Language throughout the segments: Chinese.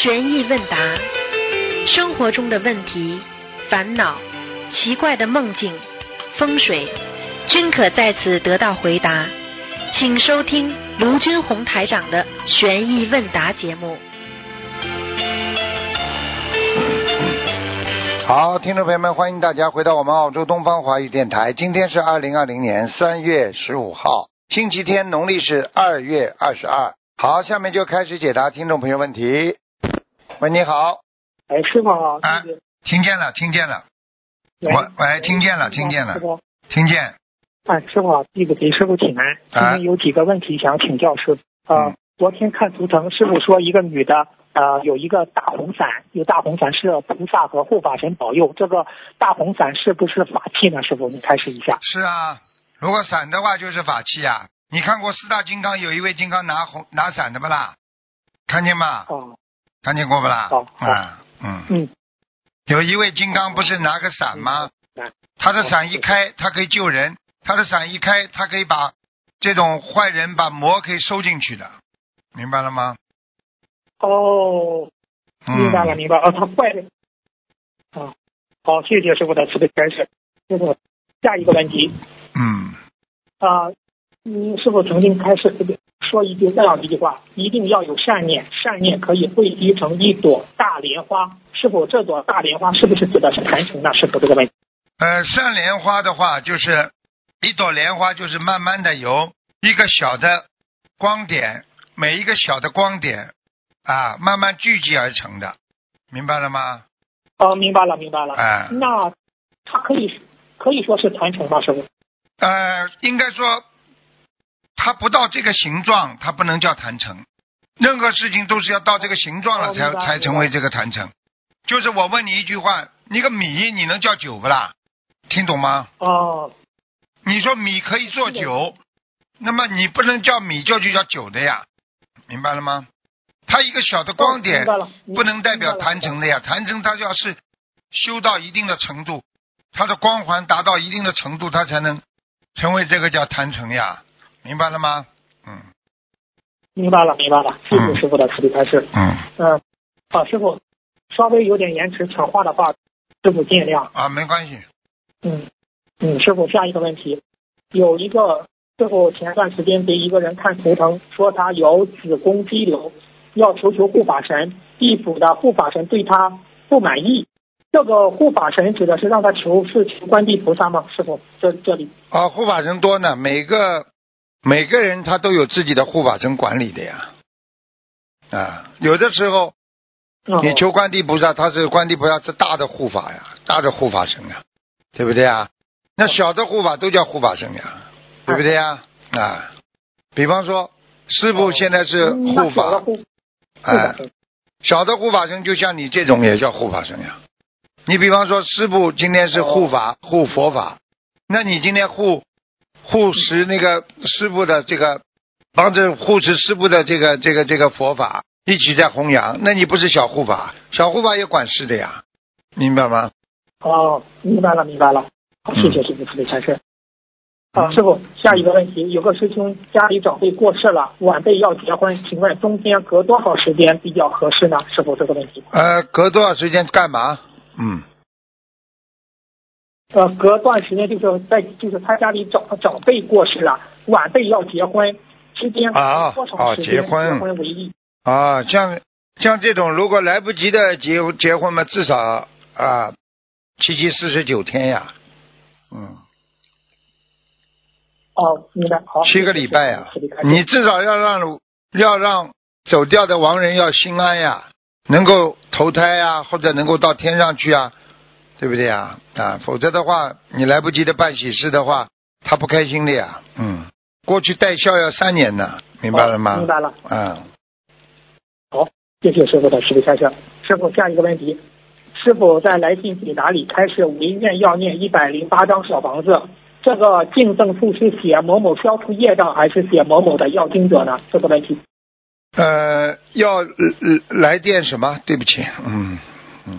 悬疑问答，生活中的问题、烦恼、奇怪的梦境、风水，均可在此得到回答。请收听卢军红台长的悬疑问答节目。好，听众朋友们，欢迎大家回到我们澳洲东方华语电台。今天是二零二零年三月十五号，星期天，农历是二月二十二。好，下面就开始解答听众朋友问题。喂，你好，哎，师傅好，啊听见了，听见了，喂喂喂，听见了，听见了师，傅，听见。哎，师傅好，弟子给师傅请安。今啊天有几个问题想请教师傅。呃嗯，昨天看图腾，师傅说一个女的，呃，有一个大红伞，有大红伞是菩萨和护法神保佑。这个大红伞是不是法器呢？师傅，你开始一下。是啊，如果伞的话就是法器啊。你看过四大金刚有一位金刚拿红拿伞的不啦？看见吗？哦，看见过不啦？啊，嗯，嗯，有一位金刚不是拿个伞吗？嗯他的伞一开，他可以救人；他的伞一开，他可以把这种坏人把魔可以收进去的，明白了吗？哦，嗯、明白了，明白了。哦，他坏人。啊，好，谢谢师傅的慈悲开示。师傅，下一个问题。嗯，啊，你是否曾经开始说一句这样一句话：一定要有善念，善念可以汇集成一朵大莲花。是否这朵大莲花是不是指的是坛城呢？是否这个问题？呃，善莲花的话，就是一朵莲花，就是慢慢的由一个小的光点，每一个小的光点啊，慢慢聚集而成的，明白了吗？哦，明白了，明白了。哎那它可以可以说是坛城吗？师傅？呃，应该说，它不到这个形状，它不能叫坛城。任何事情都是要到这个形状了才、哦才成为这个坛城。就是我问你一句话，你个米你能叫酒不啦？听懂吗？哦，你说米可以做酒，那么你不能叫米就就叫酒的呀，明白了吗？它一个小的光点不能代表坛城的呀，坛城它要是修到一定的程度，它的光环达到一定的程度，它才能成为这个叫坛城呀，明白了吗？嗯明白了，明白了。谢谢嗯师傅的慈悲开示。嗯嗯，好，师傅，稍微有点延迟抢话的话，师傅见谅。啊，没关系。嗯，嗯，师傅，下一个问题，有一个师傅前段时间给一个人看图腾，说他有子宫肌瘤，要求求护法神，地府的护法神对他不满意。这个护法神指的是让他求是求观地菩萨吗？师傅，这这里啊，护法神多呢，每个每个人他都有自己的护法神管理的呀。啊，有的时候哦你求观地菩萨，他是观地菩萨是大的护法呀，大的护法神呀，对不对啊？那小的护法都叫护法神呀，对不对呀？啊，比方说师傅现在是嗯护法，哎小的护法神就像你这种也叫护法神呀。你比方说师傅今天是护法、护佛法，那你今天护护持那个师傅的这个，帮着护持师傅的这个这个这个佛法，一起在弘扬，那你不是小护法？小护法也管事的呀，明白吗？哦，明白了，明白了。好，谢谢师傅慈悲开示。啊，师傅，下一个问题，有个师兄家里长辈过世了，晚辈要结婚，请问中间隔多少时间比较合适呢？师傅，这个问题。呃，隔多少时间干嘛？嗯，呃，隔段时间就是在就是他家里长长辈过世了，晚辈要结婚，之间啊多哦长时间结婚结婚为宜？啊，像像这种如果来不及的结结婚嘛，至少啊七七四十九天呀，嗯。哦，明白。好，七个礼拜呀、你至少要让要让走掉的亡人要心安呀，能够投胎呀，或者能够到天上去啊，对不对呀？啊，否则的话，你来不及的办喜事的话，他不开心的呀。嗯，过去带孝要三年呢，明白了吗？明白了。嗯，好，谢谢师傅的慈悲开示。师傅，下一个问题，师傅在来信解答里开示唯愿要念一百零八张小房子，这个敬赠处是写某某消除业障，还是写某某的要经者呢？这个问题。呃，要来电什么？对不起，嗯嗯，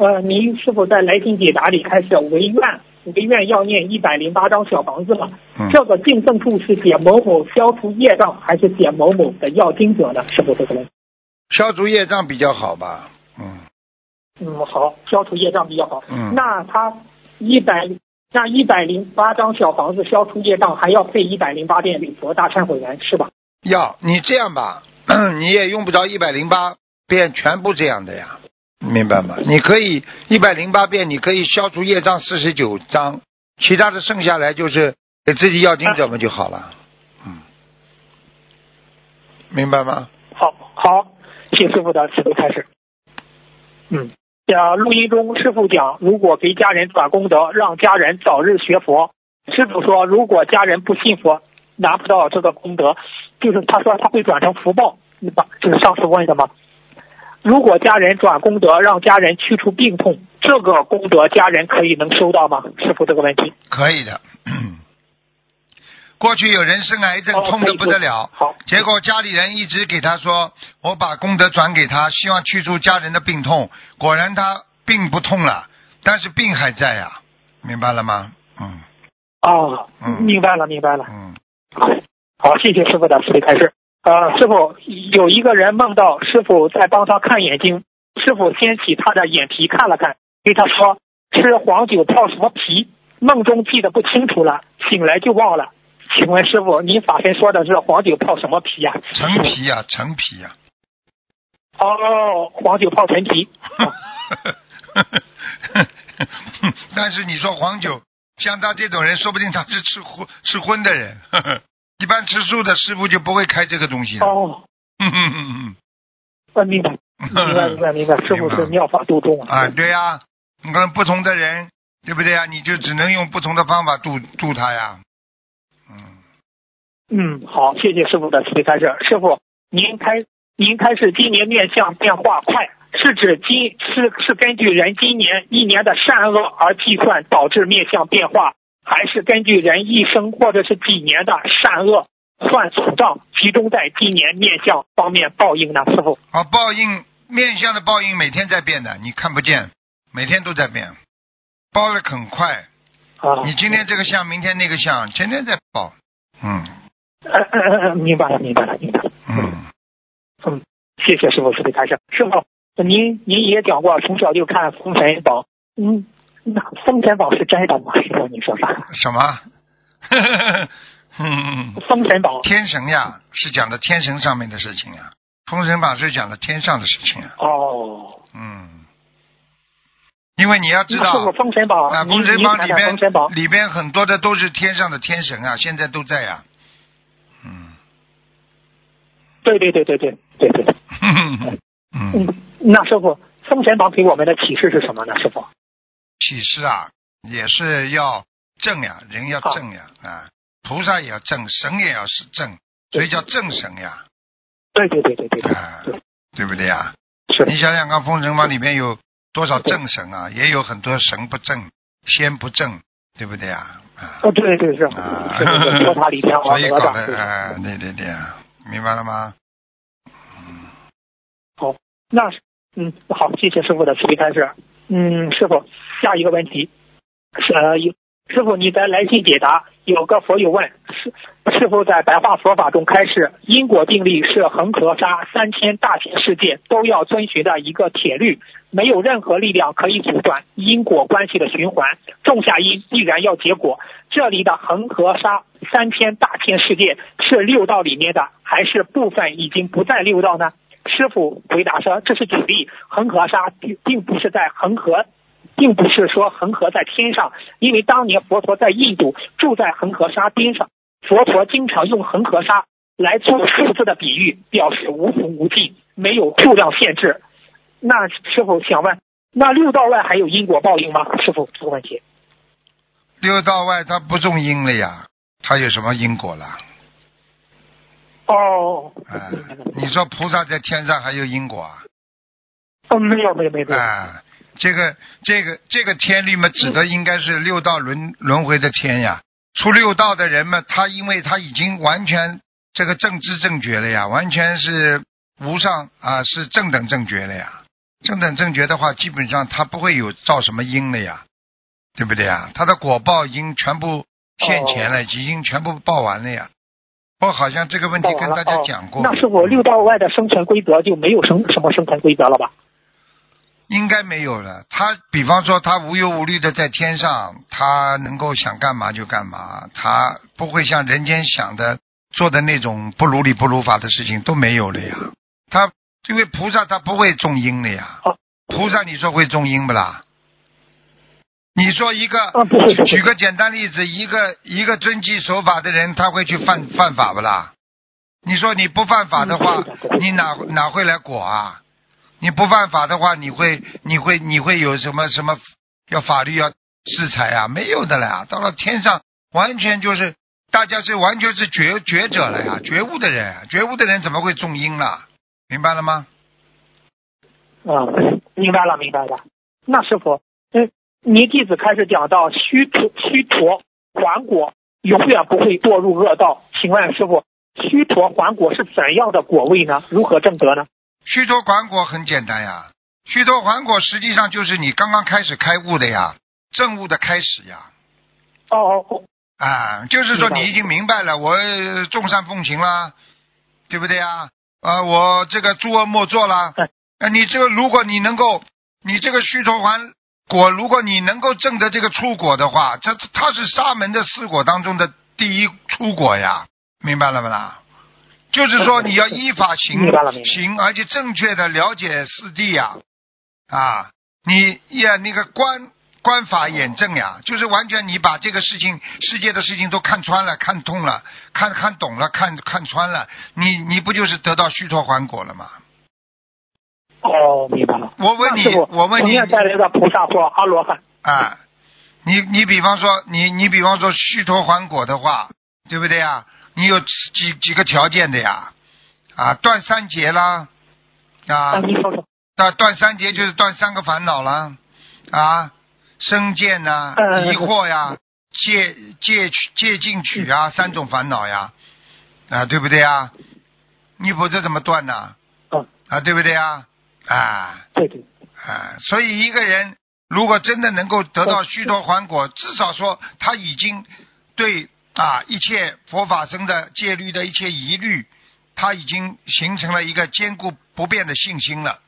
呃，您是否在来信解答里开始唯愿唯愿要念一百零八张小房子了？嗯这个敬赠处是写某某消除业障，还是写某某的要经者呢？是否这个问题？消除业障比较好吧？嗯嗯，好，消除业障比较好。嗯，那他一百那一百零八张小房子消除业障，还要费一百零八遍礼佛大忏悔文是吧？要你这样吧，你也用不着一百零八遍全部这样的呀，明白吗？你可以一百零八遍，你可以消除业障四十九章，其他的剩下来就是给自己要经者们就好了。嗯，明白吗？好，好，谢师傅的慈悲开始。嗯，呃，录音中师傅讲，如果给家人转功德，让家人早日学佛。师傅说，如果家人不信佛，拿不到这个功德，就是他说他会转成福报，你把就是上次问的吗？如果家人转功德，让家人去除病痛，这个功德家人可以能收到吗？师傅这个问题。可以的。过去有人生癌症，哦痛得不得了，好，结果家里人一直给他说，我把功德转给他，希望去除家人的病痛。果然他病不痛了，但是病还在呀、明白了吗？嗯哦，嗯明白了，明白了。嗯，好，谢谢师傅的慈悲开示。呃，师傅有一个人梦到师傅在帮他看眼睛，师傅掀起他的眼皮看了看，对他说吃黄酒泡什么皮？梦中记得不清楚了，醒来就忘了。请问师傅，您法身说的是黄酒泡什么皮呀、陈皮呀、陈皮呀、哦，黄酒泡陈皮。但是你说黄酒，像他这种人，说不定他是吃荤吃荤的人。一般吃素的师傅就不会开这个东西的。哦，嗯嗯嗯呃，明白，明白，明白，明白。师傅是妙法度众啊，对呀、你看不同的人，对不对呀？你就只能用不同的方法度度他呀。嗯，嗯，好，谢谢师傅的慈悲开示。师傅，您开您开始今年面相变化快，是指今是是根据人今年一年的善恶而计算导致面相变化，还是根据人一生或者是几年的善恶算总账，集中在今年面相方面报应呢？师傅，啊，报应面相的报应每天在变的，你看不见，每天都在变，报的很快。啊，你今天这个相，明天那个相，天天在报。嗯呃呃呃呃，明白了，明白了，明白了。嗯，嗯，谢谢师傅师傅开示。师傅，您您也讲过，从小就看《封神榜》，嗯，那《封神榜》是真的吗？师傅，你说啥？什么？嗯，《封神榜》天神呀，是讲的天神上面的事情呀，《封神榜》是讲的天上的事情呀。哦，嗯，因为你要知道《封神榜》啊，《封神榜》里边里边很多的都是天上的天神啊，现在都在呀。嗯，对对对对对对对。嗯，嗯，那师傅，《封神榜》给我们的启示是什么呢？师傅？启示啊，也是要正呀，人要正呀啊，菩萨也要正，神也要是正，所以叫正神呀，对对对对对对，啊，对不对呀？是你想想看，《封神榜》里面有多少正神啊？也有很多神不正，仙不正，对不对呀？啊，哦，对对是，啊是是是，托塔李天王所以搞哪吒，对得啊，对对对啊，明白了吗？嗯，那是嗯好，谢谢师傅的慈悲开示。嗯，师傅，下一个问题是呃，有师傅你在来信解答，有个佛友问师师傅在白话佛法中开示，因果定律是恒河沙三千大千世界都要遵循的一个铁律，没有任何力量可以阻断因果关系的循环，种下因必然要结果。这里的恒河沙三千大千世界是六道里面的，还是部分已经不在六道呢？师傅回答说：“这是举例，恒河沙并并不是在恒河，并不是说恒河在天上，因为当年佛陀在印度住在恒河沙边上，佛陀经常用恒河沙来做数字的比喻，表示无穷无尽，没有数量限制。那师傅想问，那六道外还有因果报应吗？师傅这个问题。六道外他不种因了呀，他有什么因果了？哦，啊，你说菩萨在天上还有因果啊？哦，没有没有没有，啊，这个这个这个天律嘛，指的应该是六道轮轮回的天呀。出六道的人嘛，他因为他已经完全这个正知正觉了呀，完全是无上啊，是正等正觉了呀。正等正觉的话，基本上他不会有造什么因了呀，对不对呀？他的果报已经全部现前了，已经全部报完了呀。我好像这个问题跟大家讲过。那是我，六道外的生存规则就没有生什么生存规则了吧？应该没有了。他比方说，他无忧无虑的在天上，他能够想干嘛就干嘛，他不会像人间想的做的那种不如理不如法的事情都没有了呀。他因为菩萨他不会种因的呀。菩萨你说会种因不啦？你说一个，举个简单例子，一个一个遵纪守法的人，他会去犯犯法不啦？你说你不犯法的话，你哪哪会来果啊？你不犯法的话，你会你会你会有什么什么要法律要制裁啊？没有的了呀。到了天上，完全就是大家是完全是觉觉者了呀，觉悟的人，觉悟的人怎么会种因了？明白了吗？啊，明白了，明白了。那师傅，嗯。您弟子开始讲到虚陀虚陀还果，永远不会堕入恶道。请问师傅，虚陀还果是怎样的果位呢？如何证得呢？虚脱还果很简单呀，虚脱还果实际上就是你刚刚开始开悟的呀，证悟的开始呀。哦哦哦。啊，就是说你已经明白了，我众善奉行啦，对不对呀？啊，我这个诸恶莫作了。啊，你这个如果你能够，你这个虚脱还。果，如果你能够证得这个出果的话，这它是沙门的四果当中的第一出果呀，明白了没啦？就是说你要依法行行，而且正确的了解四谛呀，啊，你呀那个观观法眼正呀，就是完全你把这个事情世界的事情都看穿了、看通了、看看懂了、看看穿了，你你不就是得到虚脱还果了吗？哦，明白了。我问你，我问你，带来的菩萨或阿罗汉啊？你你比方说，你你比方说虚脱还果的话，对不对啊？你有几几个条件的呀？啊，断三劫啦，啊，断断三劫就是断三个烦恼啦，啊，生见呐，疑惑呀，借借取借进取啊，三种烦恼呀，啊，对不对啊？你否则怎么断呢？啊，对不对啊？啊，对对，啊，所以一个人如果真的能够得到虚脱还果，至少说他已经对啊一切佛法生的戒律的一切疑虑，他已经形成了一个坚固不变的信心了，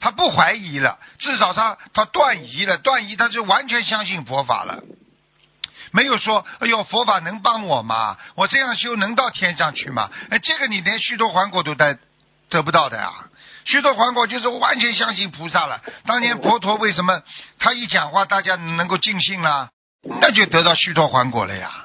他不怀疑了，至少他他断疑了，断疑他就完全相信佛法了，没有说哎呦佛法能帮我吗？我这样修能到天上去吗？哎，这个你连虚脱还果都得得不到的呀。虚脱还果就是完全相信菩萨了。当年佛陀为什么他一讲话大家能够尽信了？那就得到虚脱还果了呀，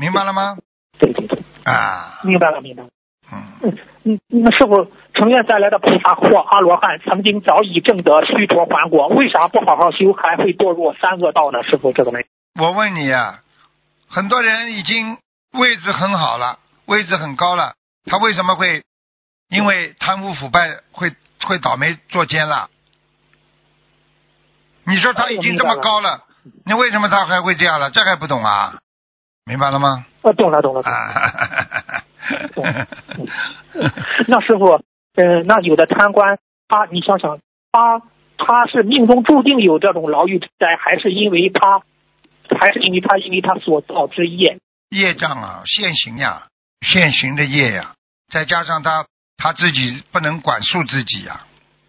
明白了吗？对对对，啊，明白了明白了。嗯嗯嗯，那师傅成愿带来的菩萨或阿罗汉曾经早已证得虚脱还果，为啥不好好修还会堕入三恶道呢？师傅这个问题，我问你啊，很多人已经位置很好了，位置很高了，他为什么会？因为贪污腐败会会倒霉坐监了，你说他已经这么高了，那为什么他还会这样了？这还不懂啊？明白了吗？啊，懂了懂了。啊，那师傅，呃，那有的贪官，他你想想，他他是命中注定有这种牢狱之灾，还是因为他，还是因为他因为他所造之业？业障啊，现行呀，现行的业呀，再加上他。他自己不能管束自己呀，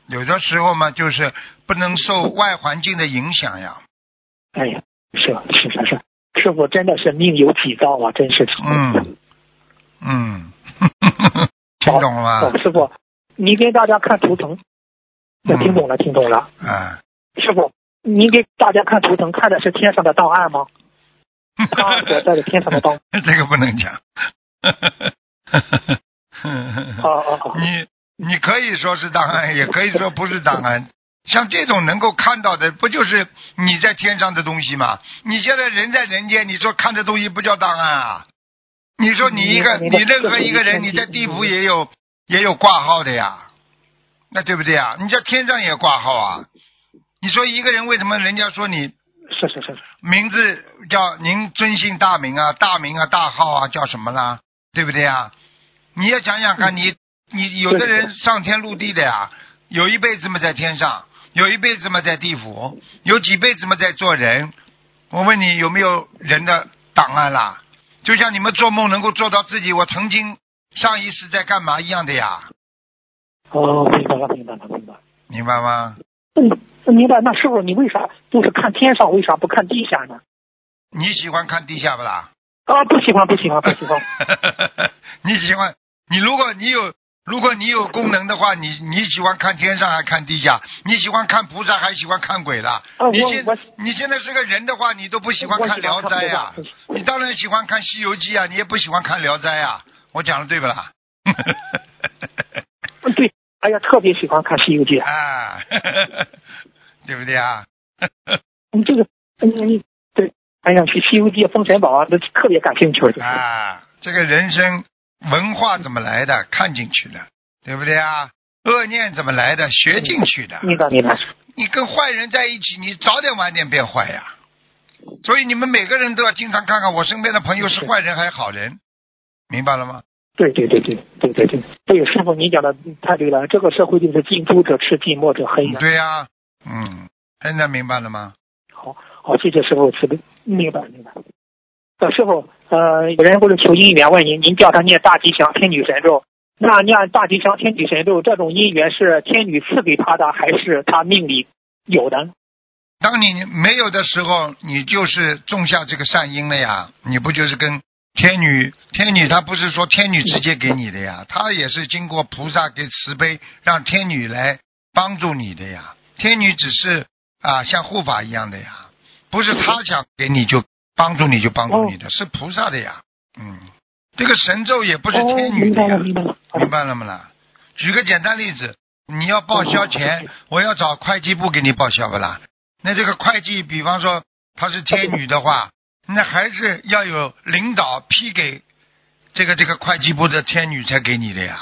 有的时候嘛，就是不能受外环境的影响呀。哎呀，是是是是，师傅真的是命由己造啊，真是。嗯嗯，听懂了吗？师傅，您给大家看图腾，我听懂了，听懂了。嗯，师傅，您给大家看图腾，看的是天上的档案吗？他所在的天上的档。这个不能讲。哦哦哦！你你可以说是档案，也可以说不是档案。像这种能够看到的，不就是你在天上的东西吗？你现在人在人间，你说看这东西不叫档案啊？你说你一个你任何一个人，你在地府也有也有挂号的呀，那对不对啊？你在天上也挂号啊？你说一个人为什么人家说你是是是名字叫您尊姓大名啊？大名啊大号啊叫什么啦？对不对啊？你要想想看，你你有的人上天入地的呀，有一辈子嘛在天上，有一辈子嘛在地府，有几辈子嘛在做人。我问你有没有人的档案啦？就像你们做梦能够做到自己，我曾经上一世在干嘛一样的呀，哦，明白了，明白了，明白。明白吗？嗯，明白。那师傅，你为啥都是看天上，为啥不看地下呢？你喜欢看地下不啦？啊，不喜欢，不喜欢，不喜欢。你喜欢你如果你有如果你有功能的话，你你喜欢看天上还看地下？你喜欢看菩萨还喜欢看鬼了？你现你现在是个人的话，你都不喜欢看《聊斋》呀？你当然喜欢看《西游记》啊，你也不喜欢看《聊斋》啊？我讲的对不啦？嗯，对。哎呀，特别喜欢看《西游记》。啊，对不对啊？你这个，嗯，你对，哎呀，去《西游记》《封神榜》啊，都特别感兴趣。就是啊，这个人生文化怎么来的？看进去的，对不对啊？恶念怎么来的？学进去的。明白，明白。你跟坏人在一起，你早点晚点变坏呀。所以你们每个人都要经常看看我身边的朋友是坏人还是好人，明白了吗？对对对对对对对，对，师傅你讲的太对了，这个社会就是近朱者赤，近墨者黑呀。对呀、嗯，现在明白了吗？好，好，谢谢师傅慈悲，明白明白。呃，师傅，呃，有人或者求姻缘问您，您叫他念大吉祥天女神咒，那念大吉祥天女神咒这种姻缘是天女赐给他的，还是他命里有的？当你没有的时候，你就是种下这个善因了呀。你不就是跟天女？天女她不是说天女直接给你的呀，她也是经过菩萨给慈悲，让天女来帮助你的呀。天女只是啊，像护法一样的呀，不是她想给你就帮助你就帮助你的，是菩萨的呀。嗯，这个神咒也不是哦，天女的呀，明白了，明白了。明白了吗啦？举个简单例子，你要报销钱，我要找会计部给你报销不啦？那这个会计，比方说他是天女的话，那还是要有领导批给这个这个会计部的天女才给你的呀，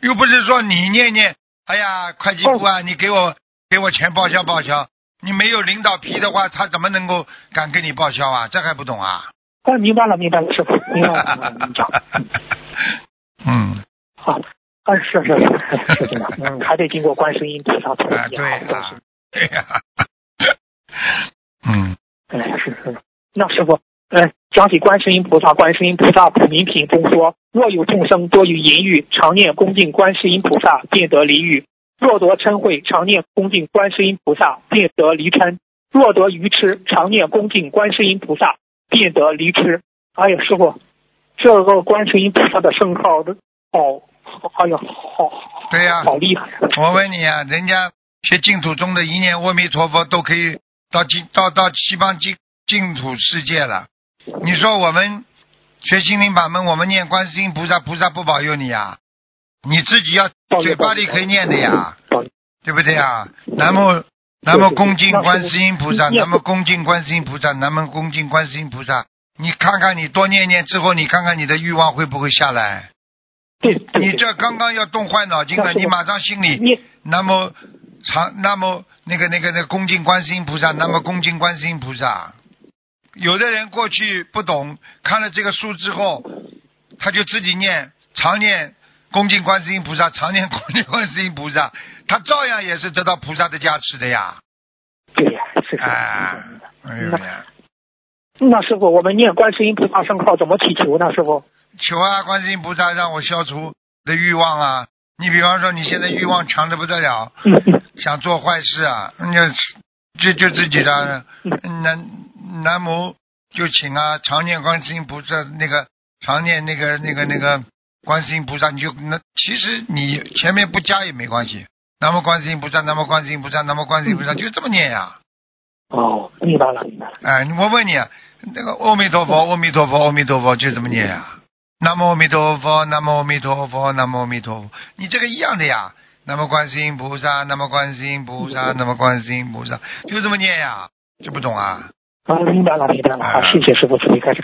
又不是说你念念，哎呀，会计部啊，你给我给我钱报销报销，你没有领导批的话，他怎么能够敢给你报销啊？这还不懂啊？啊，明白了，明白了，师傅，明白了，明白了，嗯，好，啊，是是是是这样，嗯，还得经过观世音菩萨同啊，意对啊，啊，对呀、嗯。哎，是是。那师傅，呃，讲起观世音菩萨，观世音菩萨普明品中说：若有众生多于淫欲，常念恭敬观世音菩萨，便得离欲；若得嗔恚，常念恭敬观世音菩萨，便得离嗔；若得愚痴，常念恭敬观世音菩萨，便得离痴。哎呀，师傅，这个观世音菩萨的圣号的，好，哎呀，好，对呀好厉害啊！我问你啊，人家学净土宗的一念阿弥陀佛都可以到净到到西方净净土世界了。你说我们学心灵法门，我们念观世音菩萨，菩萨不保佑你呀？你自己要嘴巴里可以念的呀，对不对啊？南无南无恭敬观世音菩萨，南无恭敬观世音菩萨，南无恭敬观世音菩萨。你看看你多念念之后，你看看你的欲望会不会下来？对对对，你这刚刚要动坏脑筋了，你马上心里你那么长，那么那个那个那个恭敬观世音菩萨，那么恭敬观世音菩萨。有的人过去不懂，看了这个书之后，他就自己念，常念恭敬观世音菩萨，常念恭敬观世音菩萨，他照样也是得到菩萨的加持的呀。对呀，是是。哎，哎呦呀，那师傅，我们念观世音菩萨圣号怎么祈求呢？师傅？求啊，观世音菩萨让我消除的欲望啊！你比方说你现在欲望强的不得了，想做坏事啊，那就就自己的南南无就请啊，常念观世音菩萨那个常念那个那个那个观世音菩萨，你就那其实你前面不加也没关系。南无观世音菩萨，南无观世音菩萨，南无观世音菩萨，就这么念呀、哦，明白了，明白了。哎，我问你，那个阿弥陀佛，阿弥陀佛，阿弥陀佛，就这么念呀、南无阿弥陀佛，南无阿弥陀佛，南无阿弥陀佛，你这个一样的呀。南无观世音菩萨，南无观世音菩萨，南无观世音菩萨，就这么念呀，就不懂啊？啊，明白了，明白了。好，啊谢谢师傅慈悲开始。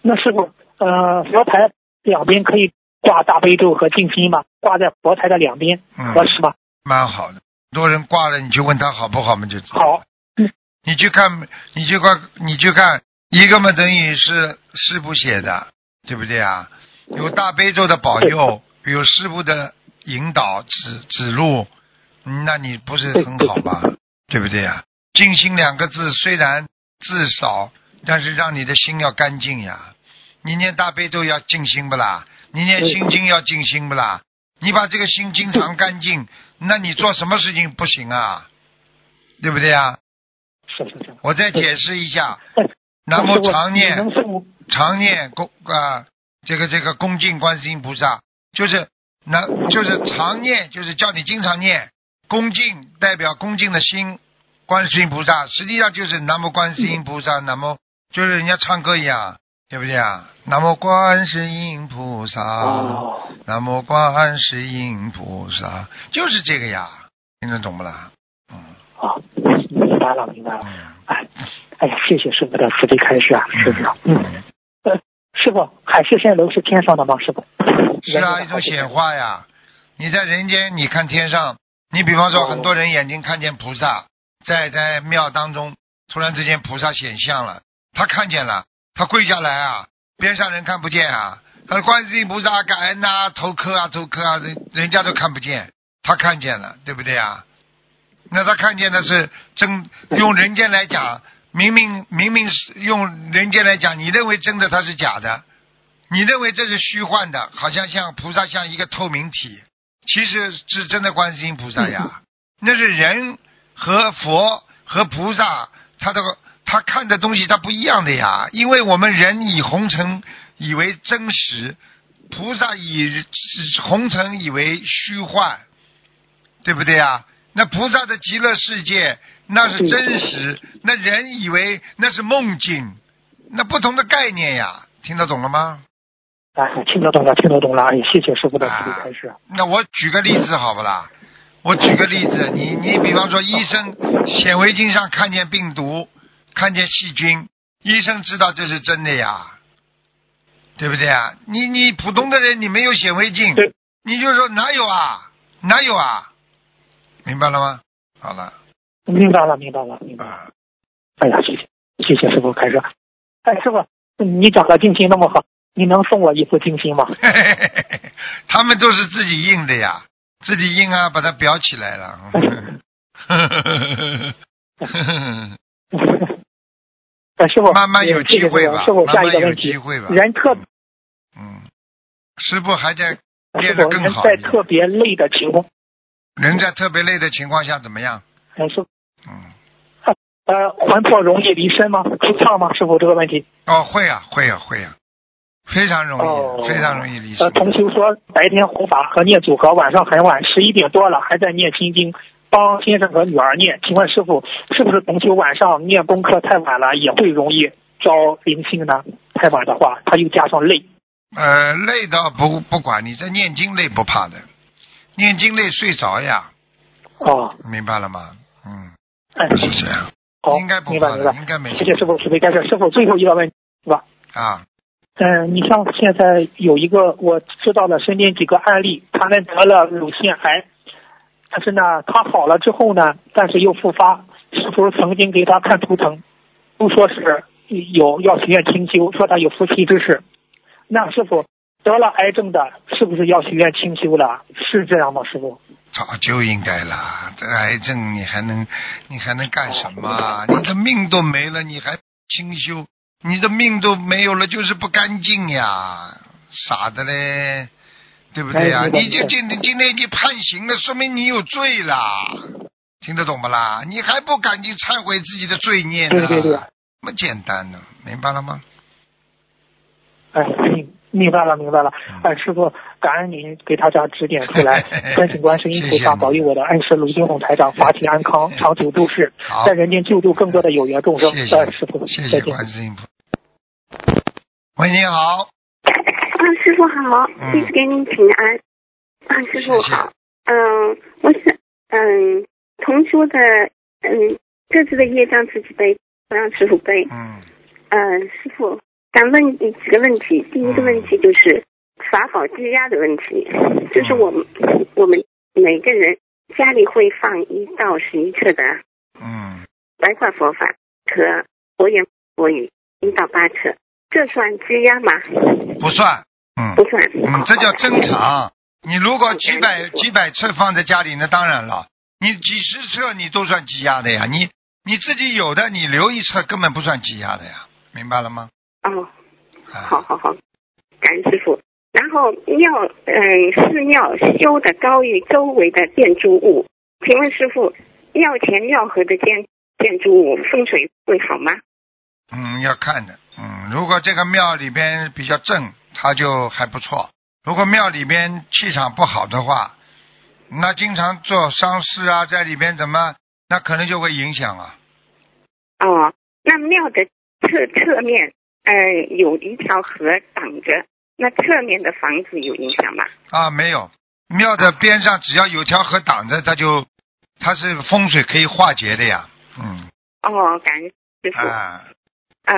那师傅，呃，佛台两边可以挂大悲咒和静心嘛？挂在佛台的两边，嗯，合适吗？蛮好的。很多人挂了，你就问他好不好嘛，就知道。好，嗯你去看，你去看，你去看，一个嘛等于是师傅写的，对不对啊？有大悲咒的保佑，有师傅的引导指指路，嗯那你不是很好吗？对不对啊？静心两个字虽然字少，但是让你的心要干净呀。你念大悲咒要静心不啦？你念心经要静心不啦？你把这个心经常干净，那你做什么事情不行啊？对不对啊？是是是。我再解释一下，哎南无常念常念恭啊、这个这个恭敬观世音菩萨，就是南就是常念，就是叫你经常念，恭敬代表恭敬的心，观世音菩萨实际上就是南无观世音菩萨，南无就是人家唱歌一样，对不对啊？南无观世音菩萨，哦，南无观世音菩萨，就是这个呀，听得懂不啦？嗯好，明白了明白了。嗯哎，哎呀，谢谢师傅的慈悲开示啊，是不是？嗯，嗯，呃，师傅，海市蜃楼是天上的吗？师傅？是啊，一种显化呀。你在人间，你看天上，你比方说哦很多人眼睛看见菩萨，在在庙当中，突然之间菩萨显像了，他看见了，他跪下来啊，边上人看不见啊，他说观世音菩萨感恩呐、头磕啊头磕啊，人人家都看不见，他看见了，对不对啊？那他看见的是真，用人间来讲，明明明明是用人间来讲，你认为真的，它是假的，你认为这是虚幻的，好像像菩萨像一个透明体，其实是真的观世音菩萨呀。那是人和佛和菩萨，他的他看的东西他不一样的呀。因为我们人以红尘以为真实，菩萨以红尘以为虚幻，对不对啊？那菩萨的极乐世界那是真实，那人以为那是梦境，那不同的概念呀，听得懂了吗？哎，听得懂了，听得懂了。哎，谢谢师傅的开示。那我举个例子好不啦？我举个例子，你你比方说，医生显微镜上看见病毒，看见细菌，医生知道这是真的呀，对不对啊？你你普通的人，你没有显微镜对，你就说哪有啊，哪有啊，明白了吗？好了明白了，明白了，明白了。啊，哎呀，谢谢，谢谢师傅开示。哎，师傅，你长得静心那么好，你能送我一副静心吗？他们都是自己印的呀，自己印啊，把它裱起来了。哎，师傅，慢慢有机会吧，师傅，慢慢有下一个问题机，会吧。人特嗯，师傅还在师变得更好一点。特别累的情况，人在特别累的情况下怎么样？哎，师傅，嗯，呃，魂魄容易离身吗？出窍吗？师傅这个问题。哦，会啊，会啊，会啊，非常容易，哦非常容易离身呃，同修说白天弘法和念组合，晚上很晚，十一点多了还在念心经，帮先生和女儿念。请问师傅，是不是同修晚上念功课太晚了，也会容易招灵性呢？太晚的话，他又加上累。呃，累倒不不管，你在念经累不怕的，念经累睡着呀，哦，明白了吗？嗯，哎，是这样，好，应该不明白明白，。应该没谢谢师傅慈悲开示。师傅最后一个问题是吧？啊。嗯，你像现在有一个我知道的身边几个案例，他们得了乳腺癌，但是呢，他好了之后呢，但是又复发。师傅曾经给他看图腾，都说是有要许愿清修，说他有夫妻之事。那师傅得了癌症的，是不是要许愿清修了？是这样吗，师傅？早就应该了，这癌症你还能你还能干什么？你的命都没了，你还清修？你的命都没有了，就是不干净呀，傻的嘞，对不对呀？你就今天今天你判刑了，说明你有罪啦，听得懂不啦？你还不赶紧忏悔自己的罪孽呢？对对对，那么简单呢，明白了吗？哎，明明白了，明白了。哎，师傅，感恩您给大家指点出来，恳请观世音菩萨保佑我的恩师卢金红台长法体安康，长久住世，在，人间救助更多的有缘众生。谢谢哎，师傅，谢谢。观世音菩萨。喂，你好，啊，师傅好，嗯弟子给您请安。啊，师傅好。嗯，我想，嗯，同修的，嗯，各自的业障自己背，不让师傅背。嗯。嗯，师傅想问你几个问题。第一个问题就是法宝积压的问题，就是我们我们每个人家里会放一到十一册的嗯，白话佛法和佛言佛语一到八册，这算积压吗？不算，嗯不算。嗯，这叫正常。你如果几百几百册放在家里，那当然了，你几十册你都算积压的呀。你你自己有的，你留一册根本不算积压的呀，明白了吗？哦，啊好好好，感恩师傅。然后庙，嗯，寺庙修的高于周围的建筑物，请问师傅，庙前庙后的建建筑物风水会好吗？嗯，要看的。嗯，如果这个庙里边比较正，它就还不错；如果庙里边气场不好的话，那经常做丧事啊，在里边怎么，那可能就会影响啊。哦，那庙的侧侧面，呃，有一条河挡着，那侧面的房子有影响吗？啊，没有，庙的边上只要有条河挡着，它就它是风水可以化解的呀。嗯，哦，感恩师傅。啊，啊，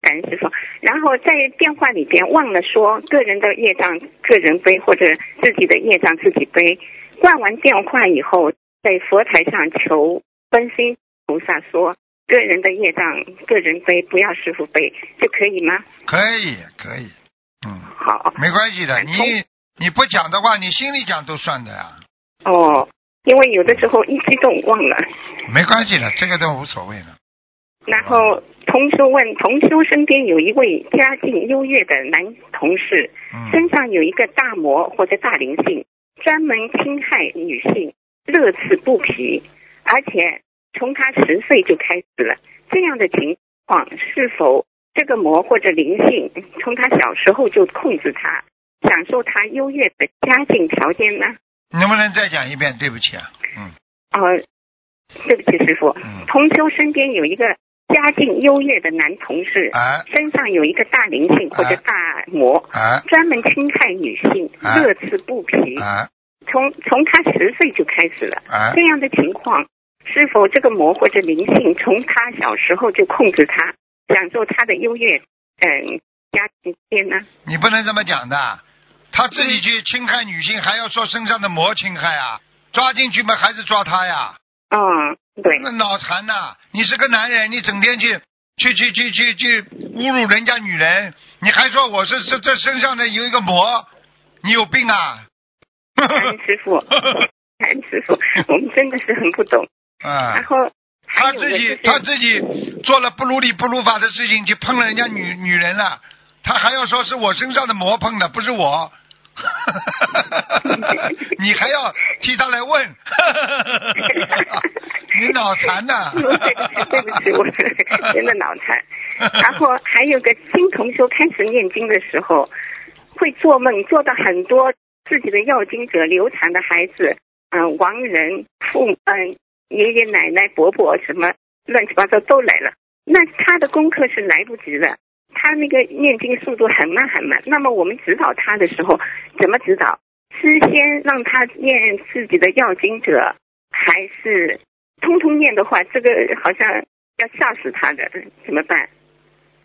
感恩师傅。然后在电话里边忘了说，个人的业障个人背，或者自己的业障自己背。挂完电话以后，在佛台上求观世音菩萨说，个人的业障个人背，不要师傅背，就可以吗？可以，可以，嗯，好，没关系的。你你不讲的话，你心里讲都算的呀，哦，因为有的时候一激动忘了。没关系的，这个都无所谓的。然后同修问，同修身边有一位家境优越的男同事，嗯身上有一个大魔或者大灵性，专门侵害女性，乐此不疲，而且从他十岁就开始了。这样的情况是否这个魔或者灵性从他小时候就控制他，享受他优越的家境条件呢？能不能再讲一遍？对不起啊，嗯呃，对不起，师傅，嗯，同修身边有一个家境优越的男同事，啊身上有一个大灵性或者大魔，啊专门侵害女性，啊乐此不疲。啊从从他十岁就开始了，啊这样的情况，是否这个魔或者灵性从他小时候就控制他，享受他的优越，嗯，家庭间呢？你不能这么讲的。他自己去侵害女性，还要说身上的魔侵害啊？抓进去嘛，还是抓他呀？嗯，对，那脑残呐、你是个男人，你整天去去去去去去侮辱人家女人，你还说我是这这身上的有一个魔，你有病啊？感恩师傅，感恩师傅，我们真的是很不懂。然啊，后还他自己他自己做了不如理不如法的事情，去碰了人家女女人了，他还要说是我身上的魔碰的，不是我。你还要替他来问，你脑残呐、对不起，对不起，我真的脑残。然后还有个新同修开始念经的时候，会做梦，做到很多自己的要经者、流产的孩子，嗯、亡人、父嗯、爷爷奶奶、伯伯什么乱七八糟都来了。那他的功课是来不及的，他那个念经速度很慢很慢。那么我们指导他的时候，怎么指导？是先让他念自己的要经者，还是通通念的话，这个好像要吓死他的，怎么办？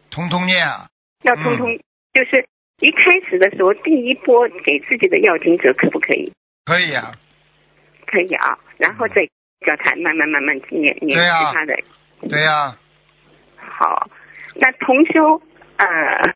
通通念啊，要通通，就是一开始的时候，第一波给自己的要经者可不可以？可以啊，可以啊，然后再叫他慢慢慢慢念念其他的。对呀、好，那同修呃，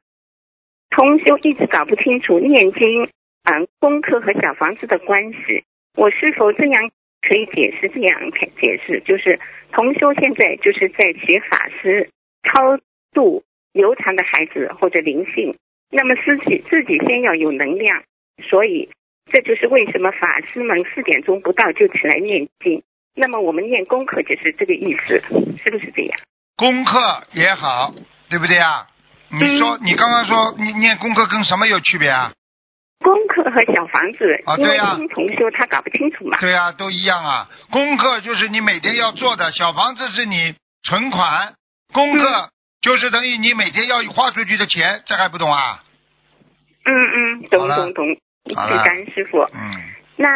同修一直搞不清楚念经嗯、功课和小房子的关系，我是否这样可以解释？这样解释就是同修现在就是在学法师超度流产的孩子或者灵性，那么自己自己先要有能量，所以这就是为什么法师们四点钟不到就起来念经。那么我们念功课就是这个意思，是不是这样？功课也好，对不对啊？你说、嗯你刚刚说你念功课跟什么有区别啊？功课和小房子，啊对呀新同修他搞不清楚嘛。对啊，都一样啊。功课就是你每天要做的，小房子是你存款，功课就是等于你每天要花出去的钱，这还不懂啊？嗯嗯，懂了懂懂，好了感恩师傅。嗯，那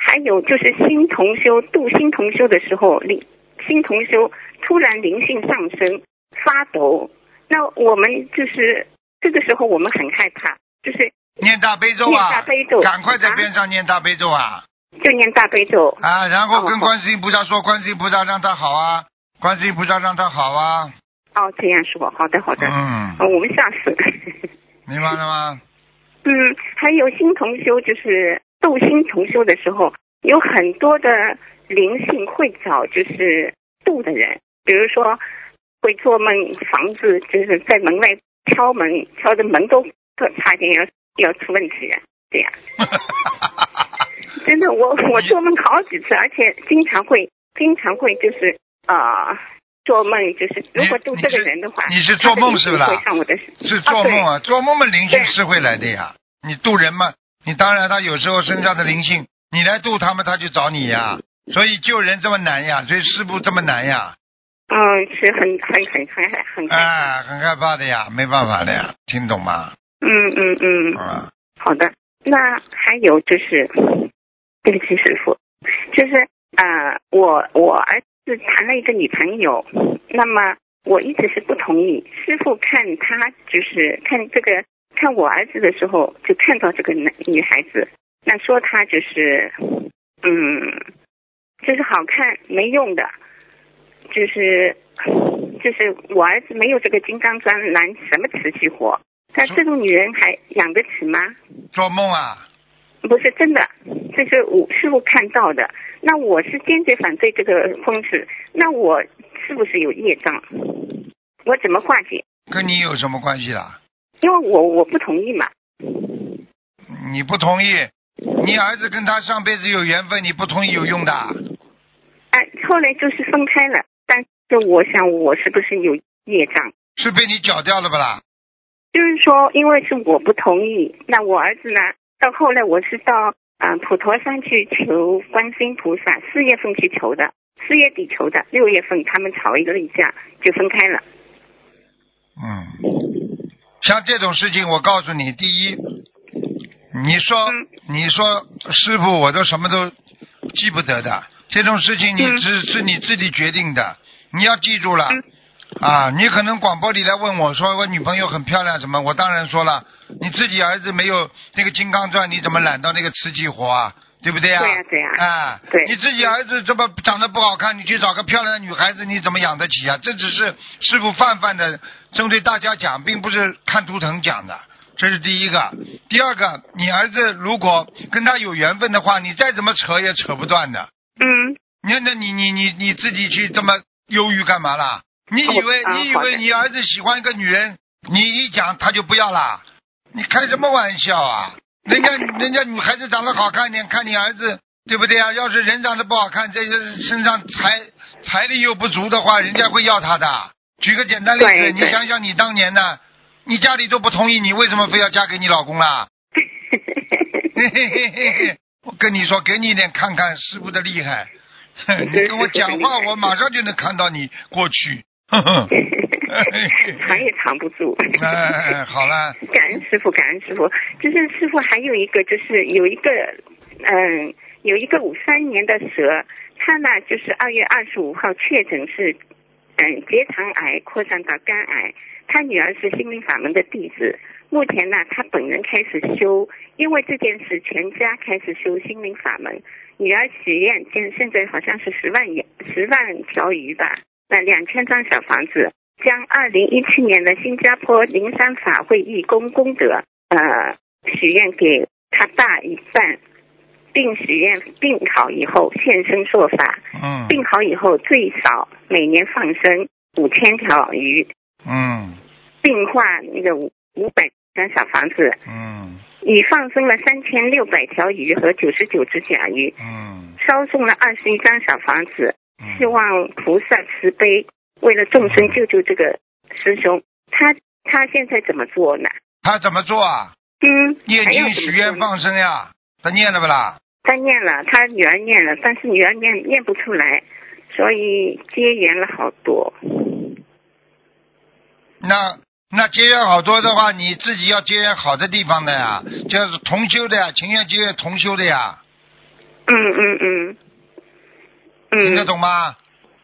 还有就是新同修度新同修的时候，灵新同修突然灵性上升发抖，那我们就是这个时候我们很害怕，就是念大悲咒念啊，大悲咒赶快在啊边上念大悲咒啊就念大悲咒。啊，然后跟哦观世音菩萨说，观世音菩萨让他好啊，观世音菩萨让他好啊，哦，这样说，好的好的，嗯，哦我们吓死了。明白了吗？嗯，还有新同修，就是斗新同修的时候，有很多的灵性会找就是度的人，比如说会做梦，房子就是在门外敲门，敲的门都都差点要要出问题了，这样。真的，我我做梦好几次，而且经常会经常会就是啊、呃做梦就是如果度这个人的话，你是做梦是不是是做梦啊，做梦嘛，灵性是会来的呀。你渡人嘛，你当然他有时候身上的灵性，你来渡他们，他就找你呀。所以救人这么难呀，所以师傅这么难呀，嗯，是很很很很很很哎，很害怕的呀，没办法的呀，听懂吗？嗯嗯嗯，啊，好的。那还有就是，对不起师傅，就是呃，我我儿子谈了一个女朋友，那么我一直是不同意。师傅看他就是看这个看我儿子的时候，就看到这个男女孩子，那说他就是嗯，就是好看没用的，就是就是我儿子没有这个金刚钻，难什么瓷器活。那这种女人还养得起吗？做梦啊，不是真的，这是我师傅看到的。那我是坚决反对这个风水，那我是不是有业障？我怎么化解？跟你有什么关系啦？因为我我不同意嘛。你不同意，你儿子跟他上辈子有缘分，你不同意有用的。哎，后来就是分开了，但是我想我是不是有业障？是被你搅掉了不啦？就是说，因为是我不同意，那我儿子呢？到后来我是到嗯、呃普陀山去求观世音菩萨，四月份去求的，四月底求的，六月份他们吵一个一架就分开了。嗯，像这种事情，我告诉你，第一，你说、嗯你说师傅，我都什么都记不得的，这种事情你嗯只是你自己决定的，你要记住了。嗯啊，你可能广播里来问我说我女朋友很漂亮什么，我当然说了，你自己儿子没有那个金刚钻，你怎么揽到那个瓷器活啊？对不对啊？对呀对呀啊，对你自己儿子这么长得不好看，你去找个漂亮的女孩子，你怎么养得起啊？这只是师傅泛泛的针对大家讲，并不是看图腾讲的。这是第一个，第二个，你儿子如果跟他有缘分的话，你再怎么扯也扯不断的。嗯，你看，那你你你你自己去这么忧郁干嘛啦？你以为你以为你儿子喜欢一个女人，你一讲他就不要啦？你开什么玩笑啊？人家 人家女孩子长得好看一点，看你儿子对不对啊？要是人长得不好看，这个身上财财力又不足的话，人家会要他的。举个简单例子，你想想你当年呢，你家里都不同意，你为什么非要嫁给你老公啦？嘿嘿嘿嘿嘿，我跟你说，给你一点看看师傅的厉害。哼 你跟我讲话，我马上就能看到你过去。藏也藏不住。哎，好了，感恩师傅，感恩师傅。就是师傅还有一个，就是有一个，嗯，有一个五三年的蛇，他呢就是二月二十五号确诊是，嗯，结肠癌扩散到肝癌。他女儿是心灵法门的弟子，目前呢，他本人开始修，因为这件事，全家开始修心灵法门。女儿许愿，现现在好像是十万元十万条鱼吧，那两千张小房子，将二零一七年的新加坡灵山法会义工功德，呃，许愿给他爸一半，并许愿病好以后现身说法，嗯。病好以后最少每年放生五千条鱼，嗯。并化那个五五百张小房子，嗯已放生了三千六百条鱼和九十九只甲鱼，嗯烧送了二十一张小房子，希嗯，望菩萨慈悲，为了众生救救这个师兄。他他现在怎么做呢？他怎么做啊？嗯，念经许愿放生呀，他念了不啦？他念了，他女儿念了，但是女儿念念不出来，所以结缘了好多。那那结缘好多的话，你自己要结缘好的地方的呀，就是同修的呀，情愿结缘同修的呀，嗯嗯嗯，嗯，听得懂吗？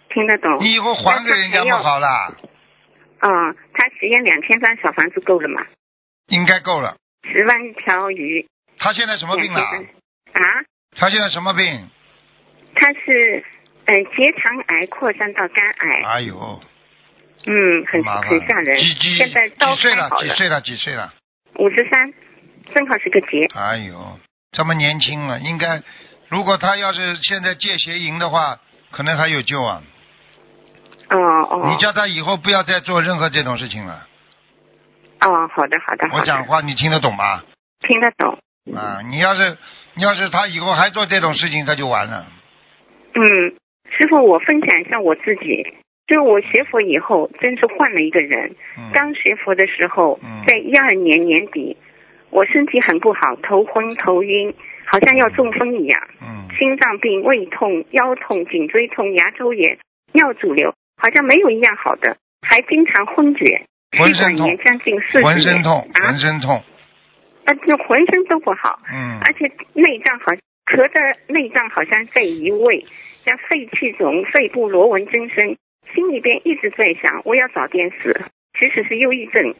听得懂。你以后还给人家不好了，嗯，他许愿两千张小房子够了吗？应该够了。十万条鱼，他现在什么病了？啊？他现在什么病？他是呃结肠癌扩散到肝癌，哎呦，嗯，很很吓人。几几现在刀几岁了？几岁了？几岁了？五十三，正好是个劫。哎呦，这么年轻了，应该，如果他要是现在戒邪淫的话，可能还有救啊。哦哦。你叫他以后不要再做任何这种事情了。哦，好的好的好的。我讲话你听得懂吗？听得懂。啊，你要是你要是他以后还做这种事情，他就完了。嗯，师傅，我分享一下我自己，就是我学佛以后，真是换了一个人。嗯。刚学佛的时候嗯，在一二年年底，我身体很不好，头昏头晕，好像要中风一样，嗯。心脏病、胃痛、腰痛、颈椎痛、牙周炎、尿肿瘤，好像没有一样好的，还经常昏厥，浑身痛。将近四十浑身痛，啊？浑，身痛，啊，就浑身都不好，嗯。而且内脏好咳的内脏好像在移位，像肺气肿、肺部螺纹增生，心里边一直在想我要早点死，其实是忧郁症，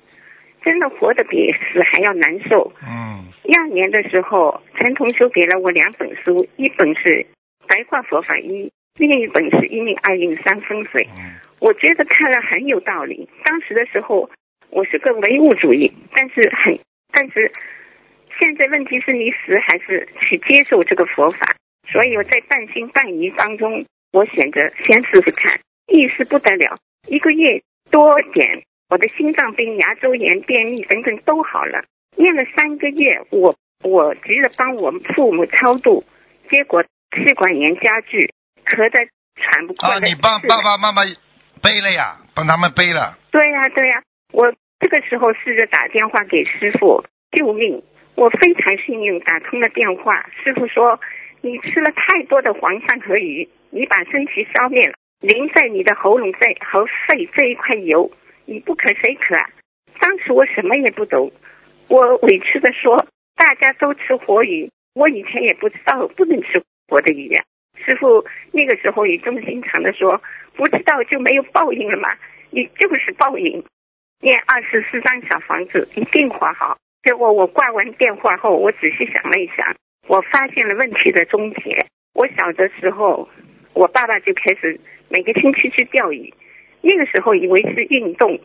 真的活得比死还要难受。嗯一二年的时候，陈同修给了我两本书，一本是《白话佛法一》，另一本是《一命二运三风水》。嗯我觉得看了很有道理。当时的时候，我是个唯物主义，但是很，但是现在问题是你死还是去接受这个佛法？所以我在半信半疑当中，我选择先试试看，意思不得了，一个月多点，我的心脏病、牙周炎、便秘等等都好了。念了三个月，我我急着帮我父母超度，结果气管炎加剧，咳得喘不过来啊，气。你帮爸爸妈妈背了呀，帮他们背了，对呀、对呀、我这个时候试着打电话给师傅救命，我非常幸运打通了电话。师傅说：“你吃了太多的黄鳝和鱼，你把身体烧灭了，淋在你的喉咙这和肺这一块油，你不渴谁渴啊？”当时我什么也不懂，我委屈的说：“大家都吃活鱼，我以前也不知道不能吃活的鱼呀、师傅那个时候语重心长的说：“不知道就没有报应了吗？你就是报应。”念二十四张小房子一定画好。结果我挂完电话后，我仔细想了一想，我发现了问题的终结。我小的时候，我爸爸就开始每个星期去钓鱼，那个时候以为是运动。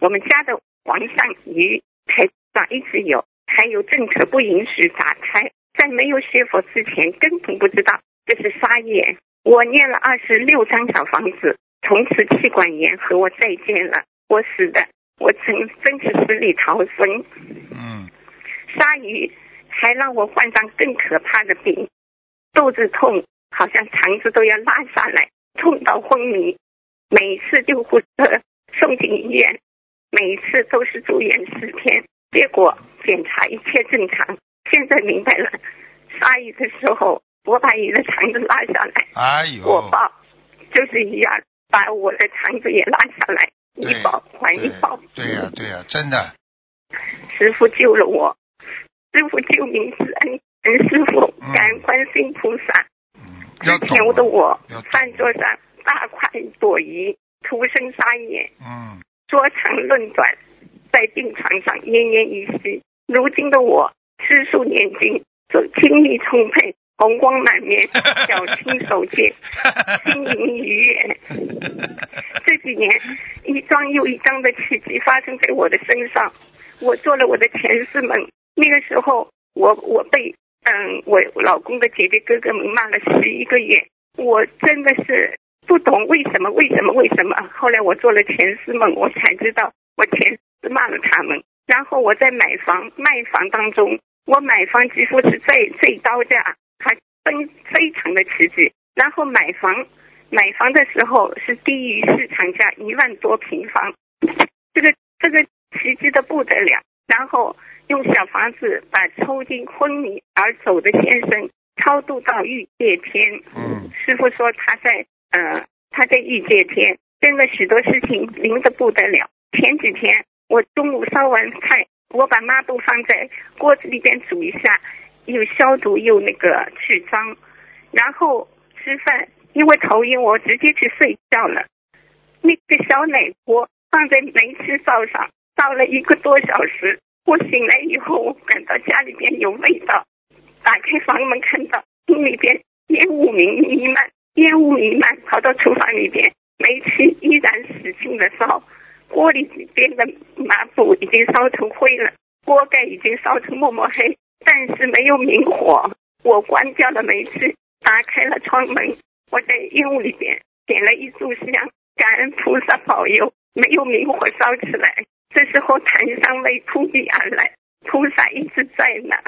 我们家的黄鳝鱼台上一直有，还有政策不允许打开，在没有学佛之前根本不知道这是杀业。我念了二十六张小房子，从此气管炎和我再见了。我死的，我真真是死里逃生。嗯鲨鱼还让我患上更可怕的病，肚子痛，好像肠子都要拉下来，痛到昏迷。每次救护车送进医院，每次都是住院十天，结果检查一切正常。现在明白了，杀鱼的时候，我把鱼的肠子拉下来，哎呦，我抱就是一样，把我的肠子也拉下来，一对报还一报。对呀、对呀、真的，师傅救了我，师傅救命之恩，恩师傅嗯感恩观世音菩萨。嗯，要懂之前我的我饭桌上大快朵颐，徒生杀业，嗯说长论短，在病床上奄奄一息。如今的我吃素念经，就精力充沛，红光满面，小清守戒，心灵愉悦。这几年，一桩又一桩的奇迹发生在我的身上。我做了我的前世梦，那个时候我我被嗯我老公的姐姐哥哥们骂了十一个月，我真的是不懂为什么为什么为什么。后来我做了前世梦，我才知道我前世骂了他们。然后我在买房卖房当中，我买房几乎是最最高价，还非非常的奇迹。然后买房买房的时候是低于市场价一万多平方，这个这个奇迹的不得了。然后用小房子把抽筋昏迷而走的先生超度到欲界天。嗯师傅说他在呃他在欲界天，真的许多事情灵的不得了。前几天我中午烧完菜，我把抹布放在锅子里边煮一下，又消毒又那个去脏，然后吃饭。因为头晕，我直接去睡觉了。那个小奶锅放在煤气灶上烧了一个多小时，我醒来以后，我感到家里边有味道，打开房门看到厅里边烟雾弥弥漫，烟雾弥漫跑到厨房里边，煤气依然使劲的烧，锅里边的抹布已经烧成灰了，锅盖已经烧成墨墨黑，但是没有明火。我关掉了煤气，打开了窗门，我在烟雾里边点了一炷香，感恩菩萨保佑，没有明火烧起来。这时候檀香味扑鼻而来，菩萨一直在那。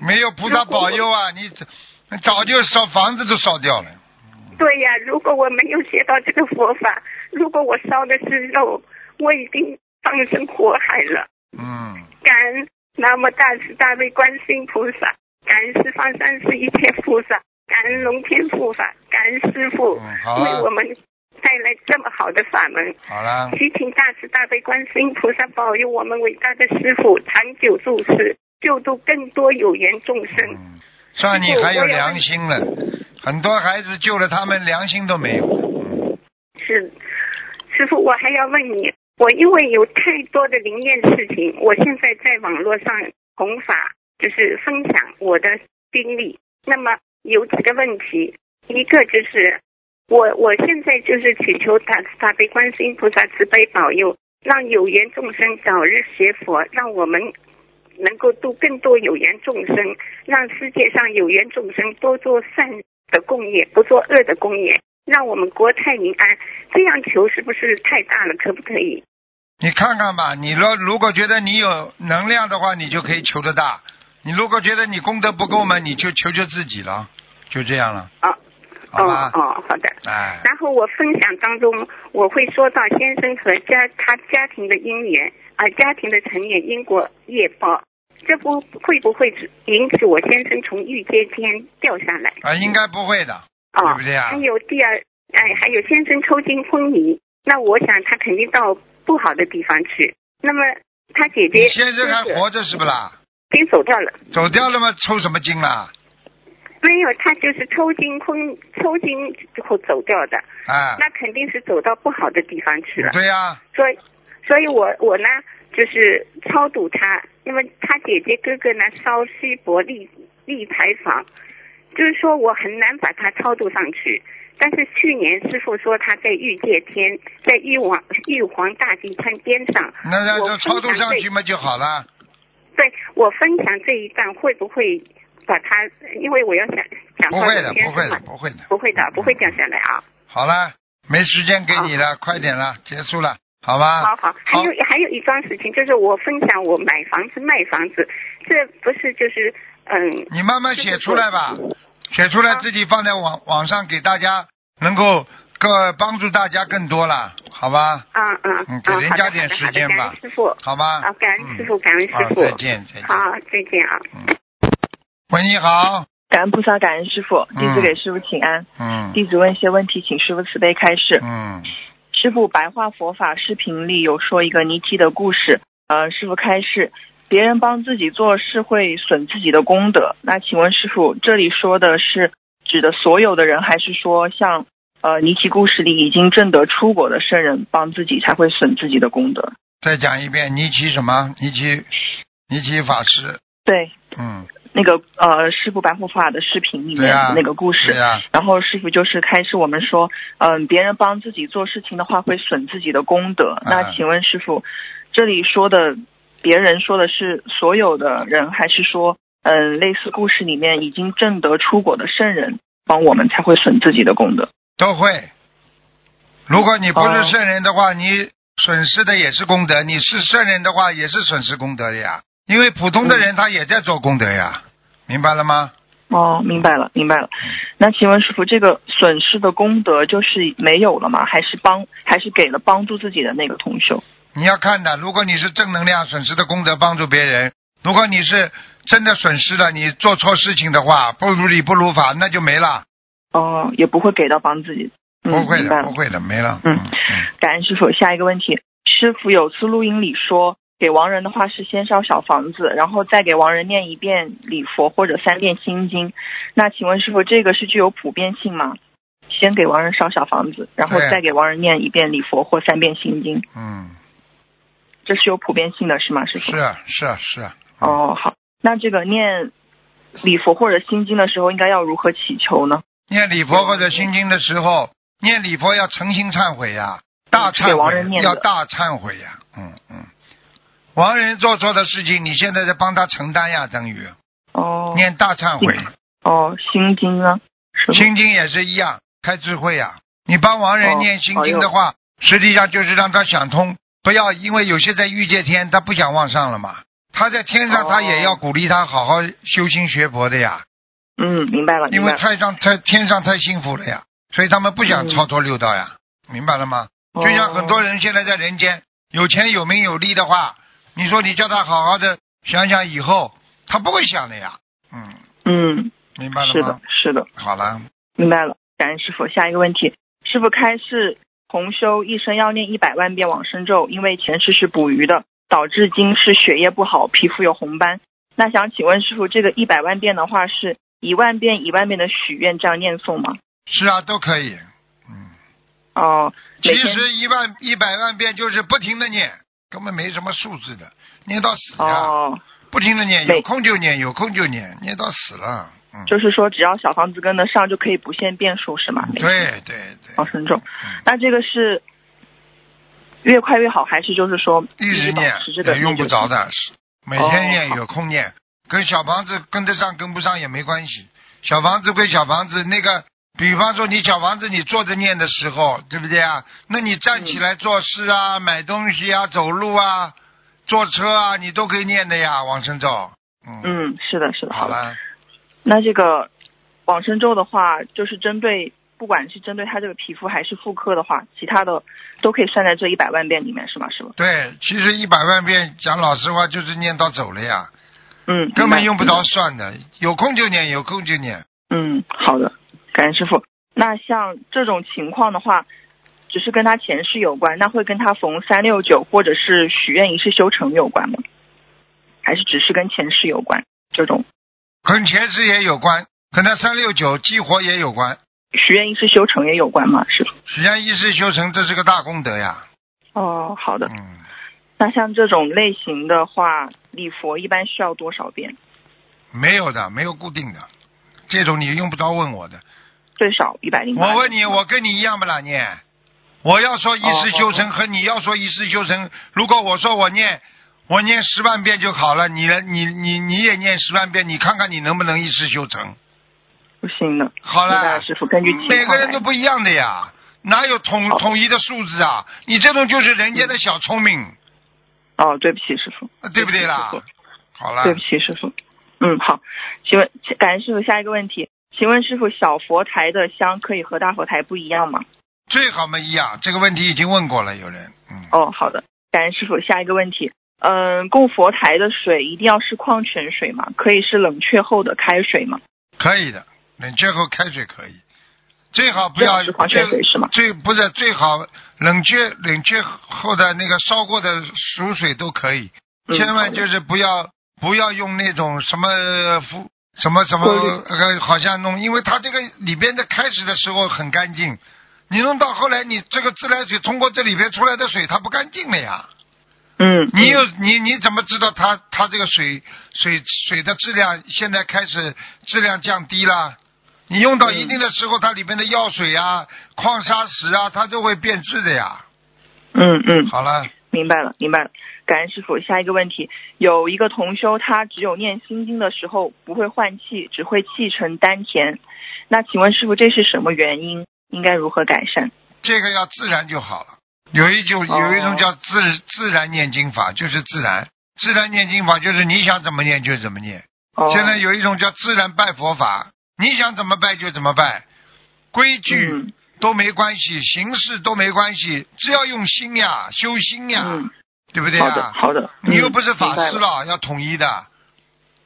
没有菩萨保佑啊，你早早就烧房子都烧掉了。对呀，如果我没有学到这个佛法，如果我烧的是肉，我已经放生火海了。嗯，感恩南无大慈大悲观世音菩萨，感恩十方三世一切菩萨，感恩龙天护法，感恩师傅为我们带来这么好的法门。好了，祈请大慈大悲观世音菩萨保佑我们伟大的师傅长久住世，救度更多有缘众生。嗯，算你还有良心了，很多孩子救了他们，良心都没有。嗯是，师傅，我还要问你，我因为有太多的灵验事情，我现在在网络上弘法，就是分享我的经历。那么有几个问题，一个就是我我现在就是祈求大慈大悲观世音菩萨慈悲保佑，让有缘众生早日学佛，让我们能够度更多有缘众生，让世界上有缘众生多做善的共业，不做恶的共业，让我们国泰民安。这样求是不是太大了？可不可以？你看看吧，你若如果觉得你有能量的话，你就可以求得大；你如果觉得你功德不够嘛，你就求求自己了，就这样了，哦好吧哦？哦，好的。哎，然后我分享当中，我会说到先生和家他家庭的姻缘啊、家庭的成员因果业报，这不会不会引起我先生从御阶天掉下来？啊，应该不会的，啊、对不对啊还有第二，哎，还有先生抽筋昏迷，那我想他肯定到不好的地方去。那么他姐姐先生还活着是不啦？已经走掉了。走掉了吗？抽什么筋啦？没有，他就是抽筋空，抽筋之后走掉的，啊，那肯定是走到不好的地方去了。对呀、所以，所以我我呢就是超度他，因为他姐姐哥哥呢烧西伯利利牌坊，就是说我很难把他超度上去。但是去年师傅说他在御界天，在玉皇玉皇大帝餐边上，那那我就超度上去嘛就好了。对我分享这一段会不会把他？因为我要想讲不会的，不会的，不会的。不会的，不会掉下来啊。好了，没时间给你了，快点了，结束了，好吧？好好，还有还有一桩事情，就是我分享我买房子卖房子，这不是就是嗯你慢慢写出来吧，写出来自己放在网网上给大家，能够个帮助大家更多了，好吧？嗯嗯嗯给人家点时间吧师傅好吧？啊，感恩师傅，嗯感恩师，傅，再见，再见。好，再见啊。喂，你好，感恩菩萨，感恩师傅，弟子嗯给师傅请安。嗯弟子问一些问题，请师傅慈悲开示。嗯，师傅白话佛法视频里有说一个尼提的故事，呃，师傅开示，别人帮自己做事会损自己的功德。那请问师傅，这里说的是指的所有的人，还是说像呃尼提故事里已经证得出国的圣人帮自己才会损自己的功德？再讲一遍，尼奇什么？尼奇，尼奇法师，对，嗯，那个呃师傅白护法的视频里面的那个故事。然后师傅就是开始我们说，嗯，别人帮自己做事情的话会损自己的功德。嗯那请问师傅，这里说的别人说的是所有的人，还是说，嗯，类似故事里面已经证得出果的圣人帮我们才会损自己的功德？都会。如果你不是哦圣人的话，你损失的也是功德；你是圣人的话，也是损失功德的呀。因为普通的人他也在做功德呀，明白了吗？哦，明白了，明白了。那请问师傅，这个损失的功德就是没有了吗？还是帮，还是给了帮助自己的那个同修？你要看的，如果你是正能量损失的功德帮助别人，如果你是真的损失了，你做错事情的话，不如理不如法，那就没了。哦，也不会给到帮自己。嗯、不会的，不会的，没了。嗯嗯感恩师傅。下一个问题，师傅有次录音里说，给亡人的话是先烧小房子，然后再给亡人念一遍礼佛或者三遍心经。那请问师傅，这个是具有普遍性吗？先给亡人烧小房子，然后再给亡人念一遍礼佛或三遍心经，嗯，这是有普遍性的，是吗，师傅？是啊是啊是啊。哦，好。那这个念礼佛或者心经的时候，应该要如何祈求呢？念礼佛或者心经的时候，念礼佛要诚心忏悔呀，大忏悔，要大忏悔呀。嗯嗯，亡人做错的事情，你现在在帮他承担呀，等于哦，念大忏悔。哦，心经啊？心经也是一样，开智慧呀。你帮亡人哦念心经的话，实际上就是让他想通不要因为有些在欲界天，他不想往上了嘛，他在天上哦他也要鼓励他好好修心学佛的呀，嗯，明白了，因为。太上太天上太幸福了呀，所以他们不想嗯超脱六道呀，明白了吗？就像很多，人现在在人间有钱有名有利的话，你说你叫他好好的想想以后，他不会想的呀。嗯，嗯，明白了吗是的？，是的，好了，明白了。感恩师傅。下一个问题，师傅开示同修一生要念一百万遍往生咒，因为前世是捕鱼的，导致今世血液不好，皮肤有红斑。那想请问师傅，这个一百万遍的话，是一万遍一万遍的许愿这样念诵吗？是啊，都可以。嗯，哦，其实一万一百万遍就是不停的念，根本没什么数字的，念到死呀，哦，不停的念，有空就念，有空就念，念到死了。嗯，就是说只要小房子跟得上，就可以不限变数是吗？对对对，好慎重。嗯那这个是越快越好，还是就是说一直念也用不着的，每天念哦有空念，跟小房子跟得上跟不上也没关系。小房子归小房子，那个比方说你小房子你坐着念的时候，对不对啊？那你站起来做事啊、买东西啊、走路啊、坐车啊，你都可以念的呀，往生咒。嗯，嗯，是的，是的。好的。了，那这个往生咒的话，就是针对不管是针对他这个皮肤还是妇科的话，其他的都可以算在这一百万遍里面，是吗？是吧？对，其实一百万遍讲老实话就是念到走了呀，嗯，根本用不着。算的，有空就念，有空就念。嗯，好的，感恩师傅。那像这种情况的话，只是跟他前世有关，那会跟他逢三六九或者是许愿一世修成有关吗？还是只是跟前世有关？这种跟前世也有关，跟他三六九激活也有关。许愿一世修成也有关吗？师傅？实际上一世修成，这是个大功德呀。哦，好的。嗯，那像这种类型的话，礼佛一般需要多少遍？没有的，没有固定的，这种你用不着问我的。最少一百零八。我问你，我跟你一样不啦？念，我要说一世修成哦和你要说一世修成，如果我说我念我念十万遍就好了，你呢？你你你也念十万遍，你看看你能不能一世修成？不行的。好了了，，师傅根据每个人都不一样的呀，哪有统统一的数字啊？你这种就是人家的小聪明，哦，对不起，师傅。对不对啦？好了对不，起，师傅。嗯，好。请问，感谢师傅，下一个问题，请问师傅，小佛台的香可以和大佛台不一样吗？最好嘛一样。这个问题已经问过了，有人，嗯，哦，好的。感恩师傅，下一个问题，嗯，供佛台的水一定要是矿泉水吗？可以是冷却后的开水吗？可以的，冷却后开水可以，最好不要是矿泉水是吗最不是最好冷却冷却后的那个烧过的熟水都可以，嗯千万就是不要不要用那种什么敷什么什么呃，好像弄，因为它这个里边的开始的时候很干净，你弄到后来你这个自来水通过这里边出来的水它不干净了呀。嗯，你有嗯你你怎么知道它它这个水水水的质量现在开始质量降低了？你用到一定的时候，它里面的药水啊、矿砂石啊，它就会变质的呀。嗯嗯，好了，明白了，明白了。感恩师傅。下一个问题，有一个同修，他只有念心经的时候不会换气，只会气沉丹田。那请问师傅，这是什么原因？应该如何改善？这个要自然就好了。有一种哦有一种叫自自然念经法，就是自然自然念经法，就是你想怎么念就怎么念。哦，现在有一种叫自然拜佛法，你想怎么拜就怎么拜，规矩嗯都没关系，形式都没关系，只要用心呀，修心呀，嗯，对不对好的啊？好的。你又不是法师了，要统一的。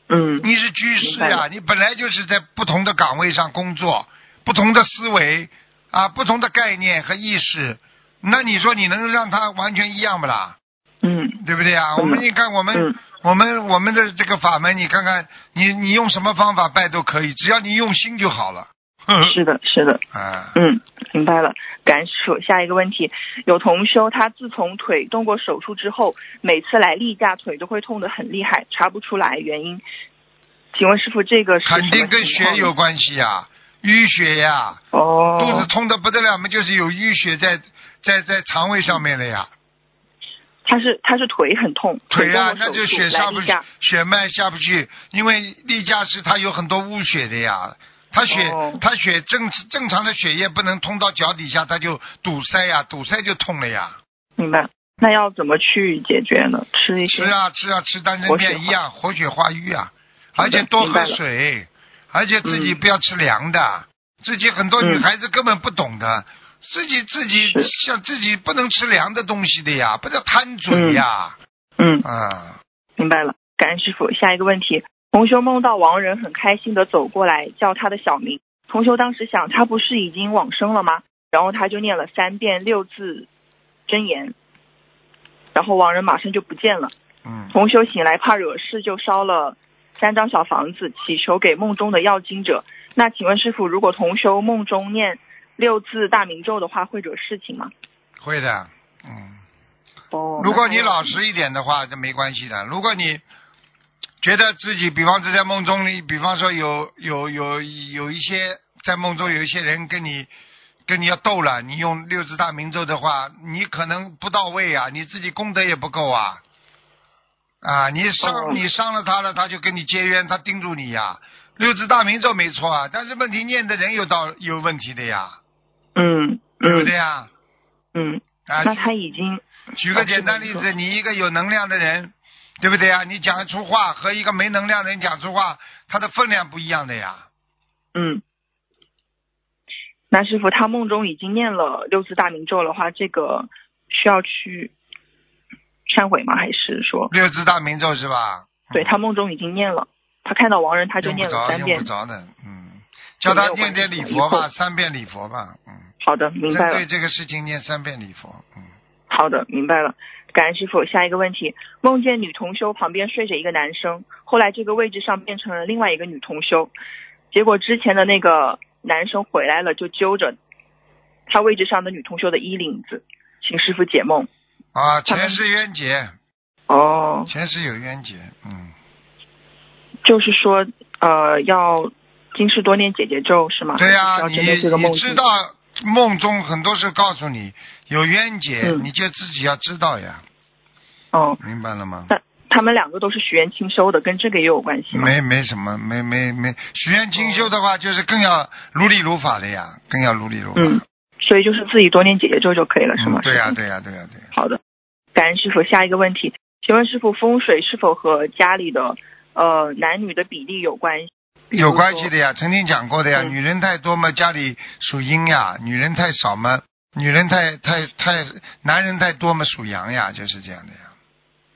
嗯你是居士呀、你本来就是在不同的岗位上工作，不同的思维啊，不同的概念和意识，那你说你能让他完全一样不啦？嗯对不对啊？嗯我们你看我们、嗯我们我们的这个法门，你看看你你用什么方法拜都可以，只要你用心就好了。是的，是的。啊，嗯，明白了。感受。下一个问题，有同修他自从腿动过手术之后，每次来例假腿都会痛得很厉害，查不出来原因。请问师傅，这个是肯定跟血有关系呀，淤血呀，哦，肚子痛的不得了嘛，就是有淤血在在在肠胃上面了呀。他是他是腿很痛，腿啊，那就血下不去血脉下不去，因为例假是他有很多污血的呀。它血，哦它血正正常的血液不能通到脚底下，他就堵塞呀，堵塞就痛了呀。明白。那要怎么去解决呢？吃一些吃啊吃啊吃丹参片一样，活血化瘀啊，而且多喝水，而且自己嗯不要吃凉的，自己很多女嗯孩子根本不懂的，自己自己像自己不能吃凉的东西的呀，不要贪嘴呀，嗯，啊，明白了。感恩师傅。下一个问题，同修梦到亡人很开心的走过来叫他的小名，同修当时想他不是已经往生了吗？然后他就念了三遍六字真言，然后亡人马上就不见了。嗯，同修醒来怕惹事，就烧了三张小房子，祈求给梦中的要经者。那请问师傅，如果同修梦中念六字大明咒的话，会惹事情吗？会的，嗯。哦如果你老实一点的话，这没关系的。如果你觉得自己，比方说在梦中里，比方说有有有有一些在梦中有一些人跟你跟你要斗了，你用六字大明咒的话，你可能不到位啊，你自己功德也不够啊。啊，你伤、哦你伤了他了，他就跟你结冤，他盯住你呀。六字大明咒没错啊，但是问题念的人有道有问题的呀，嗯对不嗯对呀？嗯，啊，那他已经举个简单例子，你一个有能量的人，对不对呀？你讲出话和一个没能量的人讲出话，他的分量不一样的呀。嗯。那师傅，他梦中已经念了六字大明咒的话，这个需要去忏悔吗？还是说，六字大明咒是吧？对他梦中已经念了，他看到亡人他就念了用不着，用三遍不。着的，嗯，叫他念点礼佛吧，三遍礼佛吧，嗯，好的，明白了针对。这个事情念三遍礼佛，嗯，好的，明白了。感恩师傅。下一个问题，梦见女同修旁边睡着一个男生，后来这个位置上变成了另外一个女同修，结果之前的那个男生回来了，就揪着他位置上的女同修的衣领子，请师傅解梦。啊，前世冤结，哦，前世有冤结，嗯，就是说，呃，要今世多念姐姐咒是吗？对呀、还是你你知道梦中很多事告诉你有冤结，嗯你就自己要知道呀，哦，明白了吗？那他们两个都是许愿清修的，跟这个也有关系吗？没没什么，没没没，许愿清修的话，就是更要如理如法的呀，更要如理如法。嗯，所以就是自己多念姐姐咒就可以了，是吗？嗯对呀、对呀、对呀、对呀、好的，感恩师傅。下一个问题，请问师傅，风水是否和家里的呃男女的比例有关系？有关系的呀，曾经讲过的呀。嗯女人太多嘛，家里属阴呀；女人太少嘛，女人太太太，男人太多嘛，属阳呀，就是这样的呀。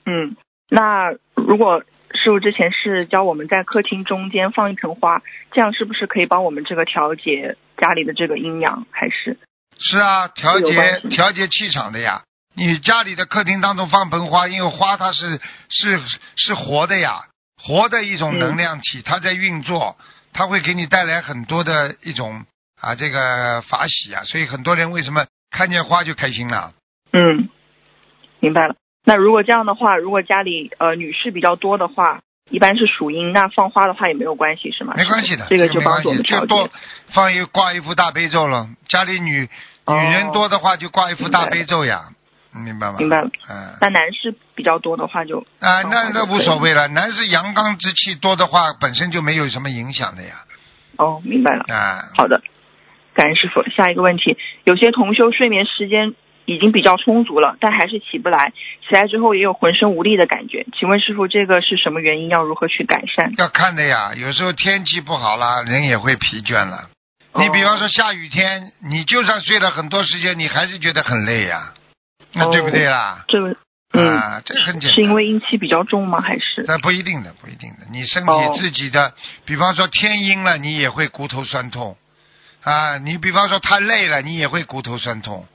嗯，那如果师傅之前是教我们在客厅中间放一盆花，这样是不是可以帮我们这个调节家里的这个阴阳？还是是啊，调节调节气场的呀。你家里的客厅当中放盆花，因为花它是是是活的呀，活的一种能量体，它在运作，它会给你带来很多的一种啊这个法喜啊，所以很多人为什么看见花就开心了？嗯，明白了。那如果这样的话，如果家里呃女士比较多的话，一般是属阴，那放花的话也没有关系是吗？没关系的，这个就帮助我没关系，们。就多放一挂一幅大悲咒了。家里女哦女人多的话，就挂一幅大悲咒呀，明白吗？明白了。嗯。那男士比较多的话就啊，那那无所谓了。男士阳刚之气多的话，本身就没有什么影响的呀。哦，明白了。啊，好的，感恩师傅。下一个问题，有些同修睡眠时间已经比较充足了，但还是起不来，起来之后也有浑身无力的感觉。请问师傅，这个是什么原因？要如何去改善？要看的呀。有时候天气不好了，人也会疲倦了。你比方说下雨天，你就算睡了很多时间，你还是觉得很累呀，那哦对不对啦？这个，嗯，啊，这个很简单。是因为阴气比较重吗？还是？那不一定的，不一定的。你身体哦自己的，比方说天阴了，你也会骨头酸痛，啊，你比方说太累了，你也会骨头酸痛。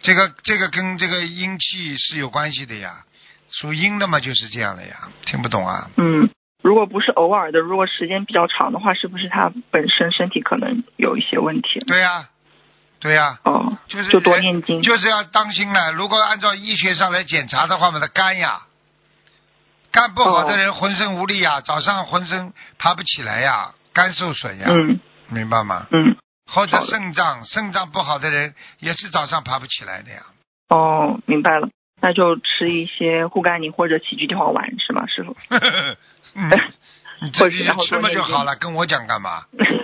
这个这个跟这个阴气是有关系的呀，属阴的嘛就是这样的呀，听不懂啊？嗯，如果不是偶尔的，如果时间比较长的话，是不是他本身身体可能有一些问题？对呀、对呀、哦，就是就多念经。就是要当心了。如果按照医学上来检查的话嘛，他肝呀，肝不好的人浑身无力呀，早上浑身爬不起来呀，肝受损呀，嗯明白吗？嗯，或者肾脏肾脏不好的人也是早上爬不起来的呀。哦，明白了。那就吃一些护肝宁或者杞菊地黄丸是吗，师傅？嗯，你自己就吃嘛就好了，跟我讲干嘛？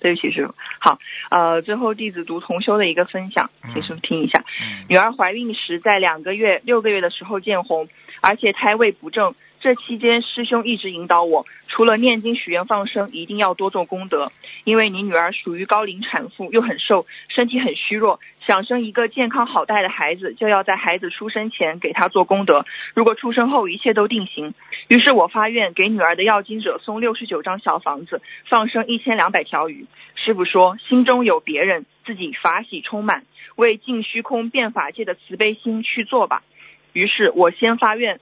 对不起师傅。好，呃，最后弟子读同修的一个分享，请师傅听一下。嗯女儿怀孕时，在两个月、六个月的时候见红，而且胎位不正。这期间，师兄一直引导我，除了念经、许愿、放生，一定要多做功德。因为你女儿属于高龄产妇，又很瘦，身体很虚弱，想生一个健康好带的孩子，就要在孩子出生前给她做功德。如果出生后一切都定型，于是我发愿给女儿的要经者送六十九张小房子，放生一千两百条鱼。师傅说，心中有别人，自己法喜充满，为尽虚空变法界的慈悲心去做吧。于是我先发愿，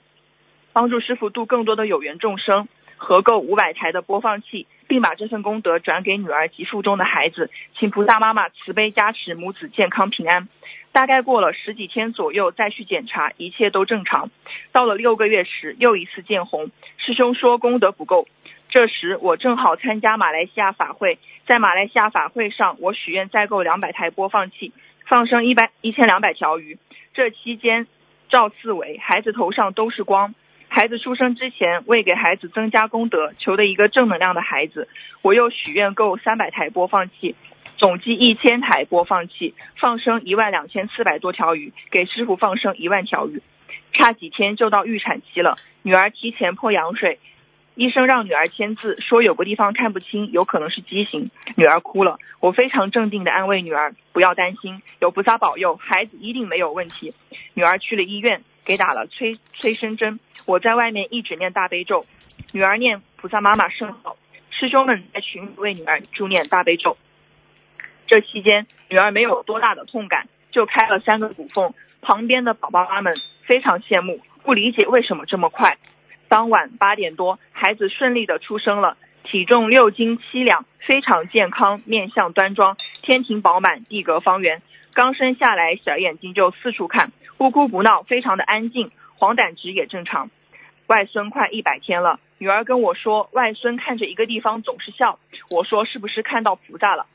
帮助师傅度更多的有缘众生，合购五百台的播放器，并把这份功德转给女儿及腹中的孩子，请菩萨妈妈慈悲加持母子健康平安。大概过了十几天左右，再去检查，一切都正常。到了六个月时，又一次见红，师兄说功德不够。这时我正好参加马来西亚法会，在马来西亚法会上，我许愿再购两百台播放器，放生一百一千两百条鱼。这期间赵四围，孩子头上都是光。孩子出生之前，为给孩子增加功德，求的一个正能量的孩子，我又许愿购三百台播放器，总计一千台播放器，放生一万两千四百多条鱼，给师傅放生一万条鱼。差几天就到预产期了，女儿提前破羊水，医生让女儿签字，说有个地方看不清，有可能是畸形。女儿哭了，我非常镇定的安慰女儿，不要担心，有菩萨保佑，孩子一定没有问题。女儿去了医院，给打了催催生针。我在外面一直念大悲咒，女儿念菩萨妈妈圣号，师兄们在群里为女儿助念大悲咒。这期间，女儿没有多大的痛感，就开了三个骨缝。旁边的宝宝妈们非常羡慕，不理解为什么这么快。当晚八点多，孩子顺利的出生了，体重六斤七两，非常健康，面相端庄，天庭饱满，地阁方圆。刚生下来，小眼睛就四处看，不哭不闹，非常的安静，黄疸值也正常。外孙快一百天了，女儿跟我说，外孙看着一个地方总是笑。我说是不是看到菩萨了？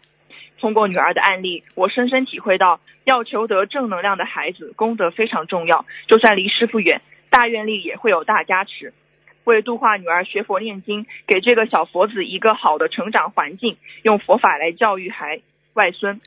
通过女儿的案例，我深深体会到，要求得正能量的孩子，功德非常重要。就算离师傅远，大愿力也会有大加持。为度化女儿学佛念经，给这个小佛子一个好的成长环境，用佛法来教育孩外孙。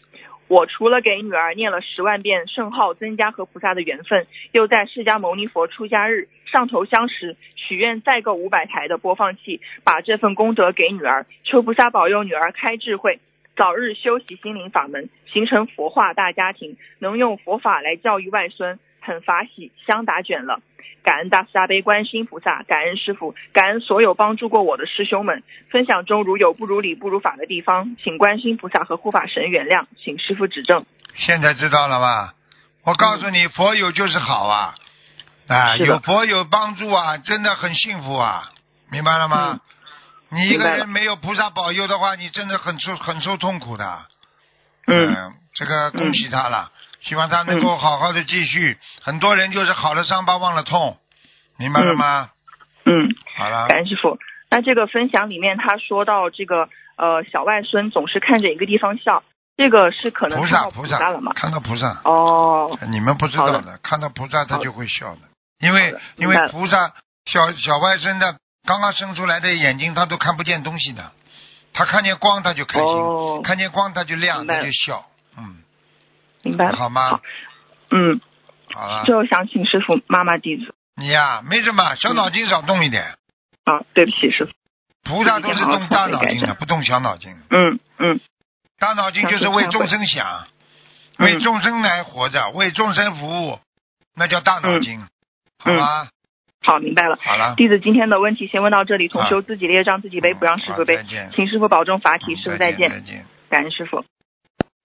我除了给女儿念了十万遍圣号，增加和菩萨的缘分，又在释迦牟尼佛出家日上头香时许愿再购五百台的播放器，把这份功德给女儿，求菩萨保佑女儿开智慧，早日修习心灵法门，形成佛化大家庭，能用佛法来教育外孙，很法喜，香打卷了。感恩大慈大悲观世音菩萨，感恩师傅，感恩所有帮助过我的师兄们。分享中如有不如理、不如法的地方，请观世音菩萨和护法神原谅，请师傅指正。现在知道了吧？我告诉你，佛有就是好啊，啊，有佛有帮助啊，真的很幸福啊，明白了吗？你一个人没有菩萨保佑的话，你真的很受很受痛苦的。嗯这个恭喜他了，希望他能够好好的继续。很多人就是好了伤疤忘了痛，明白了吗？嗯，好了，感恩师傅。那这个分享里面，他说到这个呃小外孙总是看着一个地方笑，这个是可能菩萨菩萨菩了吗？看到菩萨，哦，你们不知道好的，看到菩萨他就会笑的，因为因为菩萨小小外孙的刚刚生出来的眼睛他都看不见东西的，他看见光他就开心，哦。看见光他就亮，他就笑，嗯，明白。了。好吗？好？嗯，好了，最后想请师傅妈妈弟子你呀、没什么，小脑筋少动一点，啊，对不起师傅。菩萨都是动大脑筋的，不动小脑筋。嗯嗯。大脑筋就是为众生想，为嗯。众生来活着，为众生服务，那叫大脑筋，好吗？好，明白了。好了，弟子今天的问题先问到这里，同啊。修自己列账自己背，不让师傅背再见，请师傅保重法体，嗯师傅再见，再见。感恩师傅。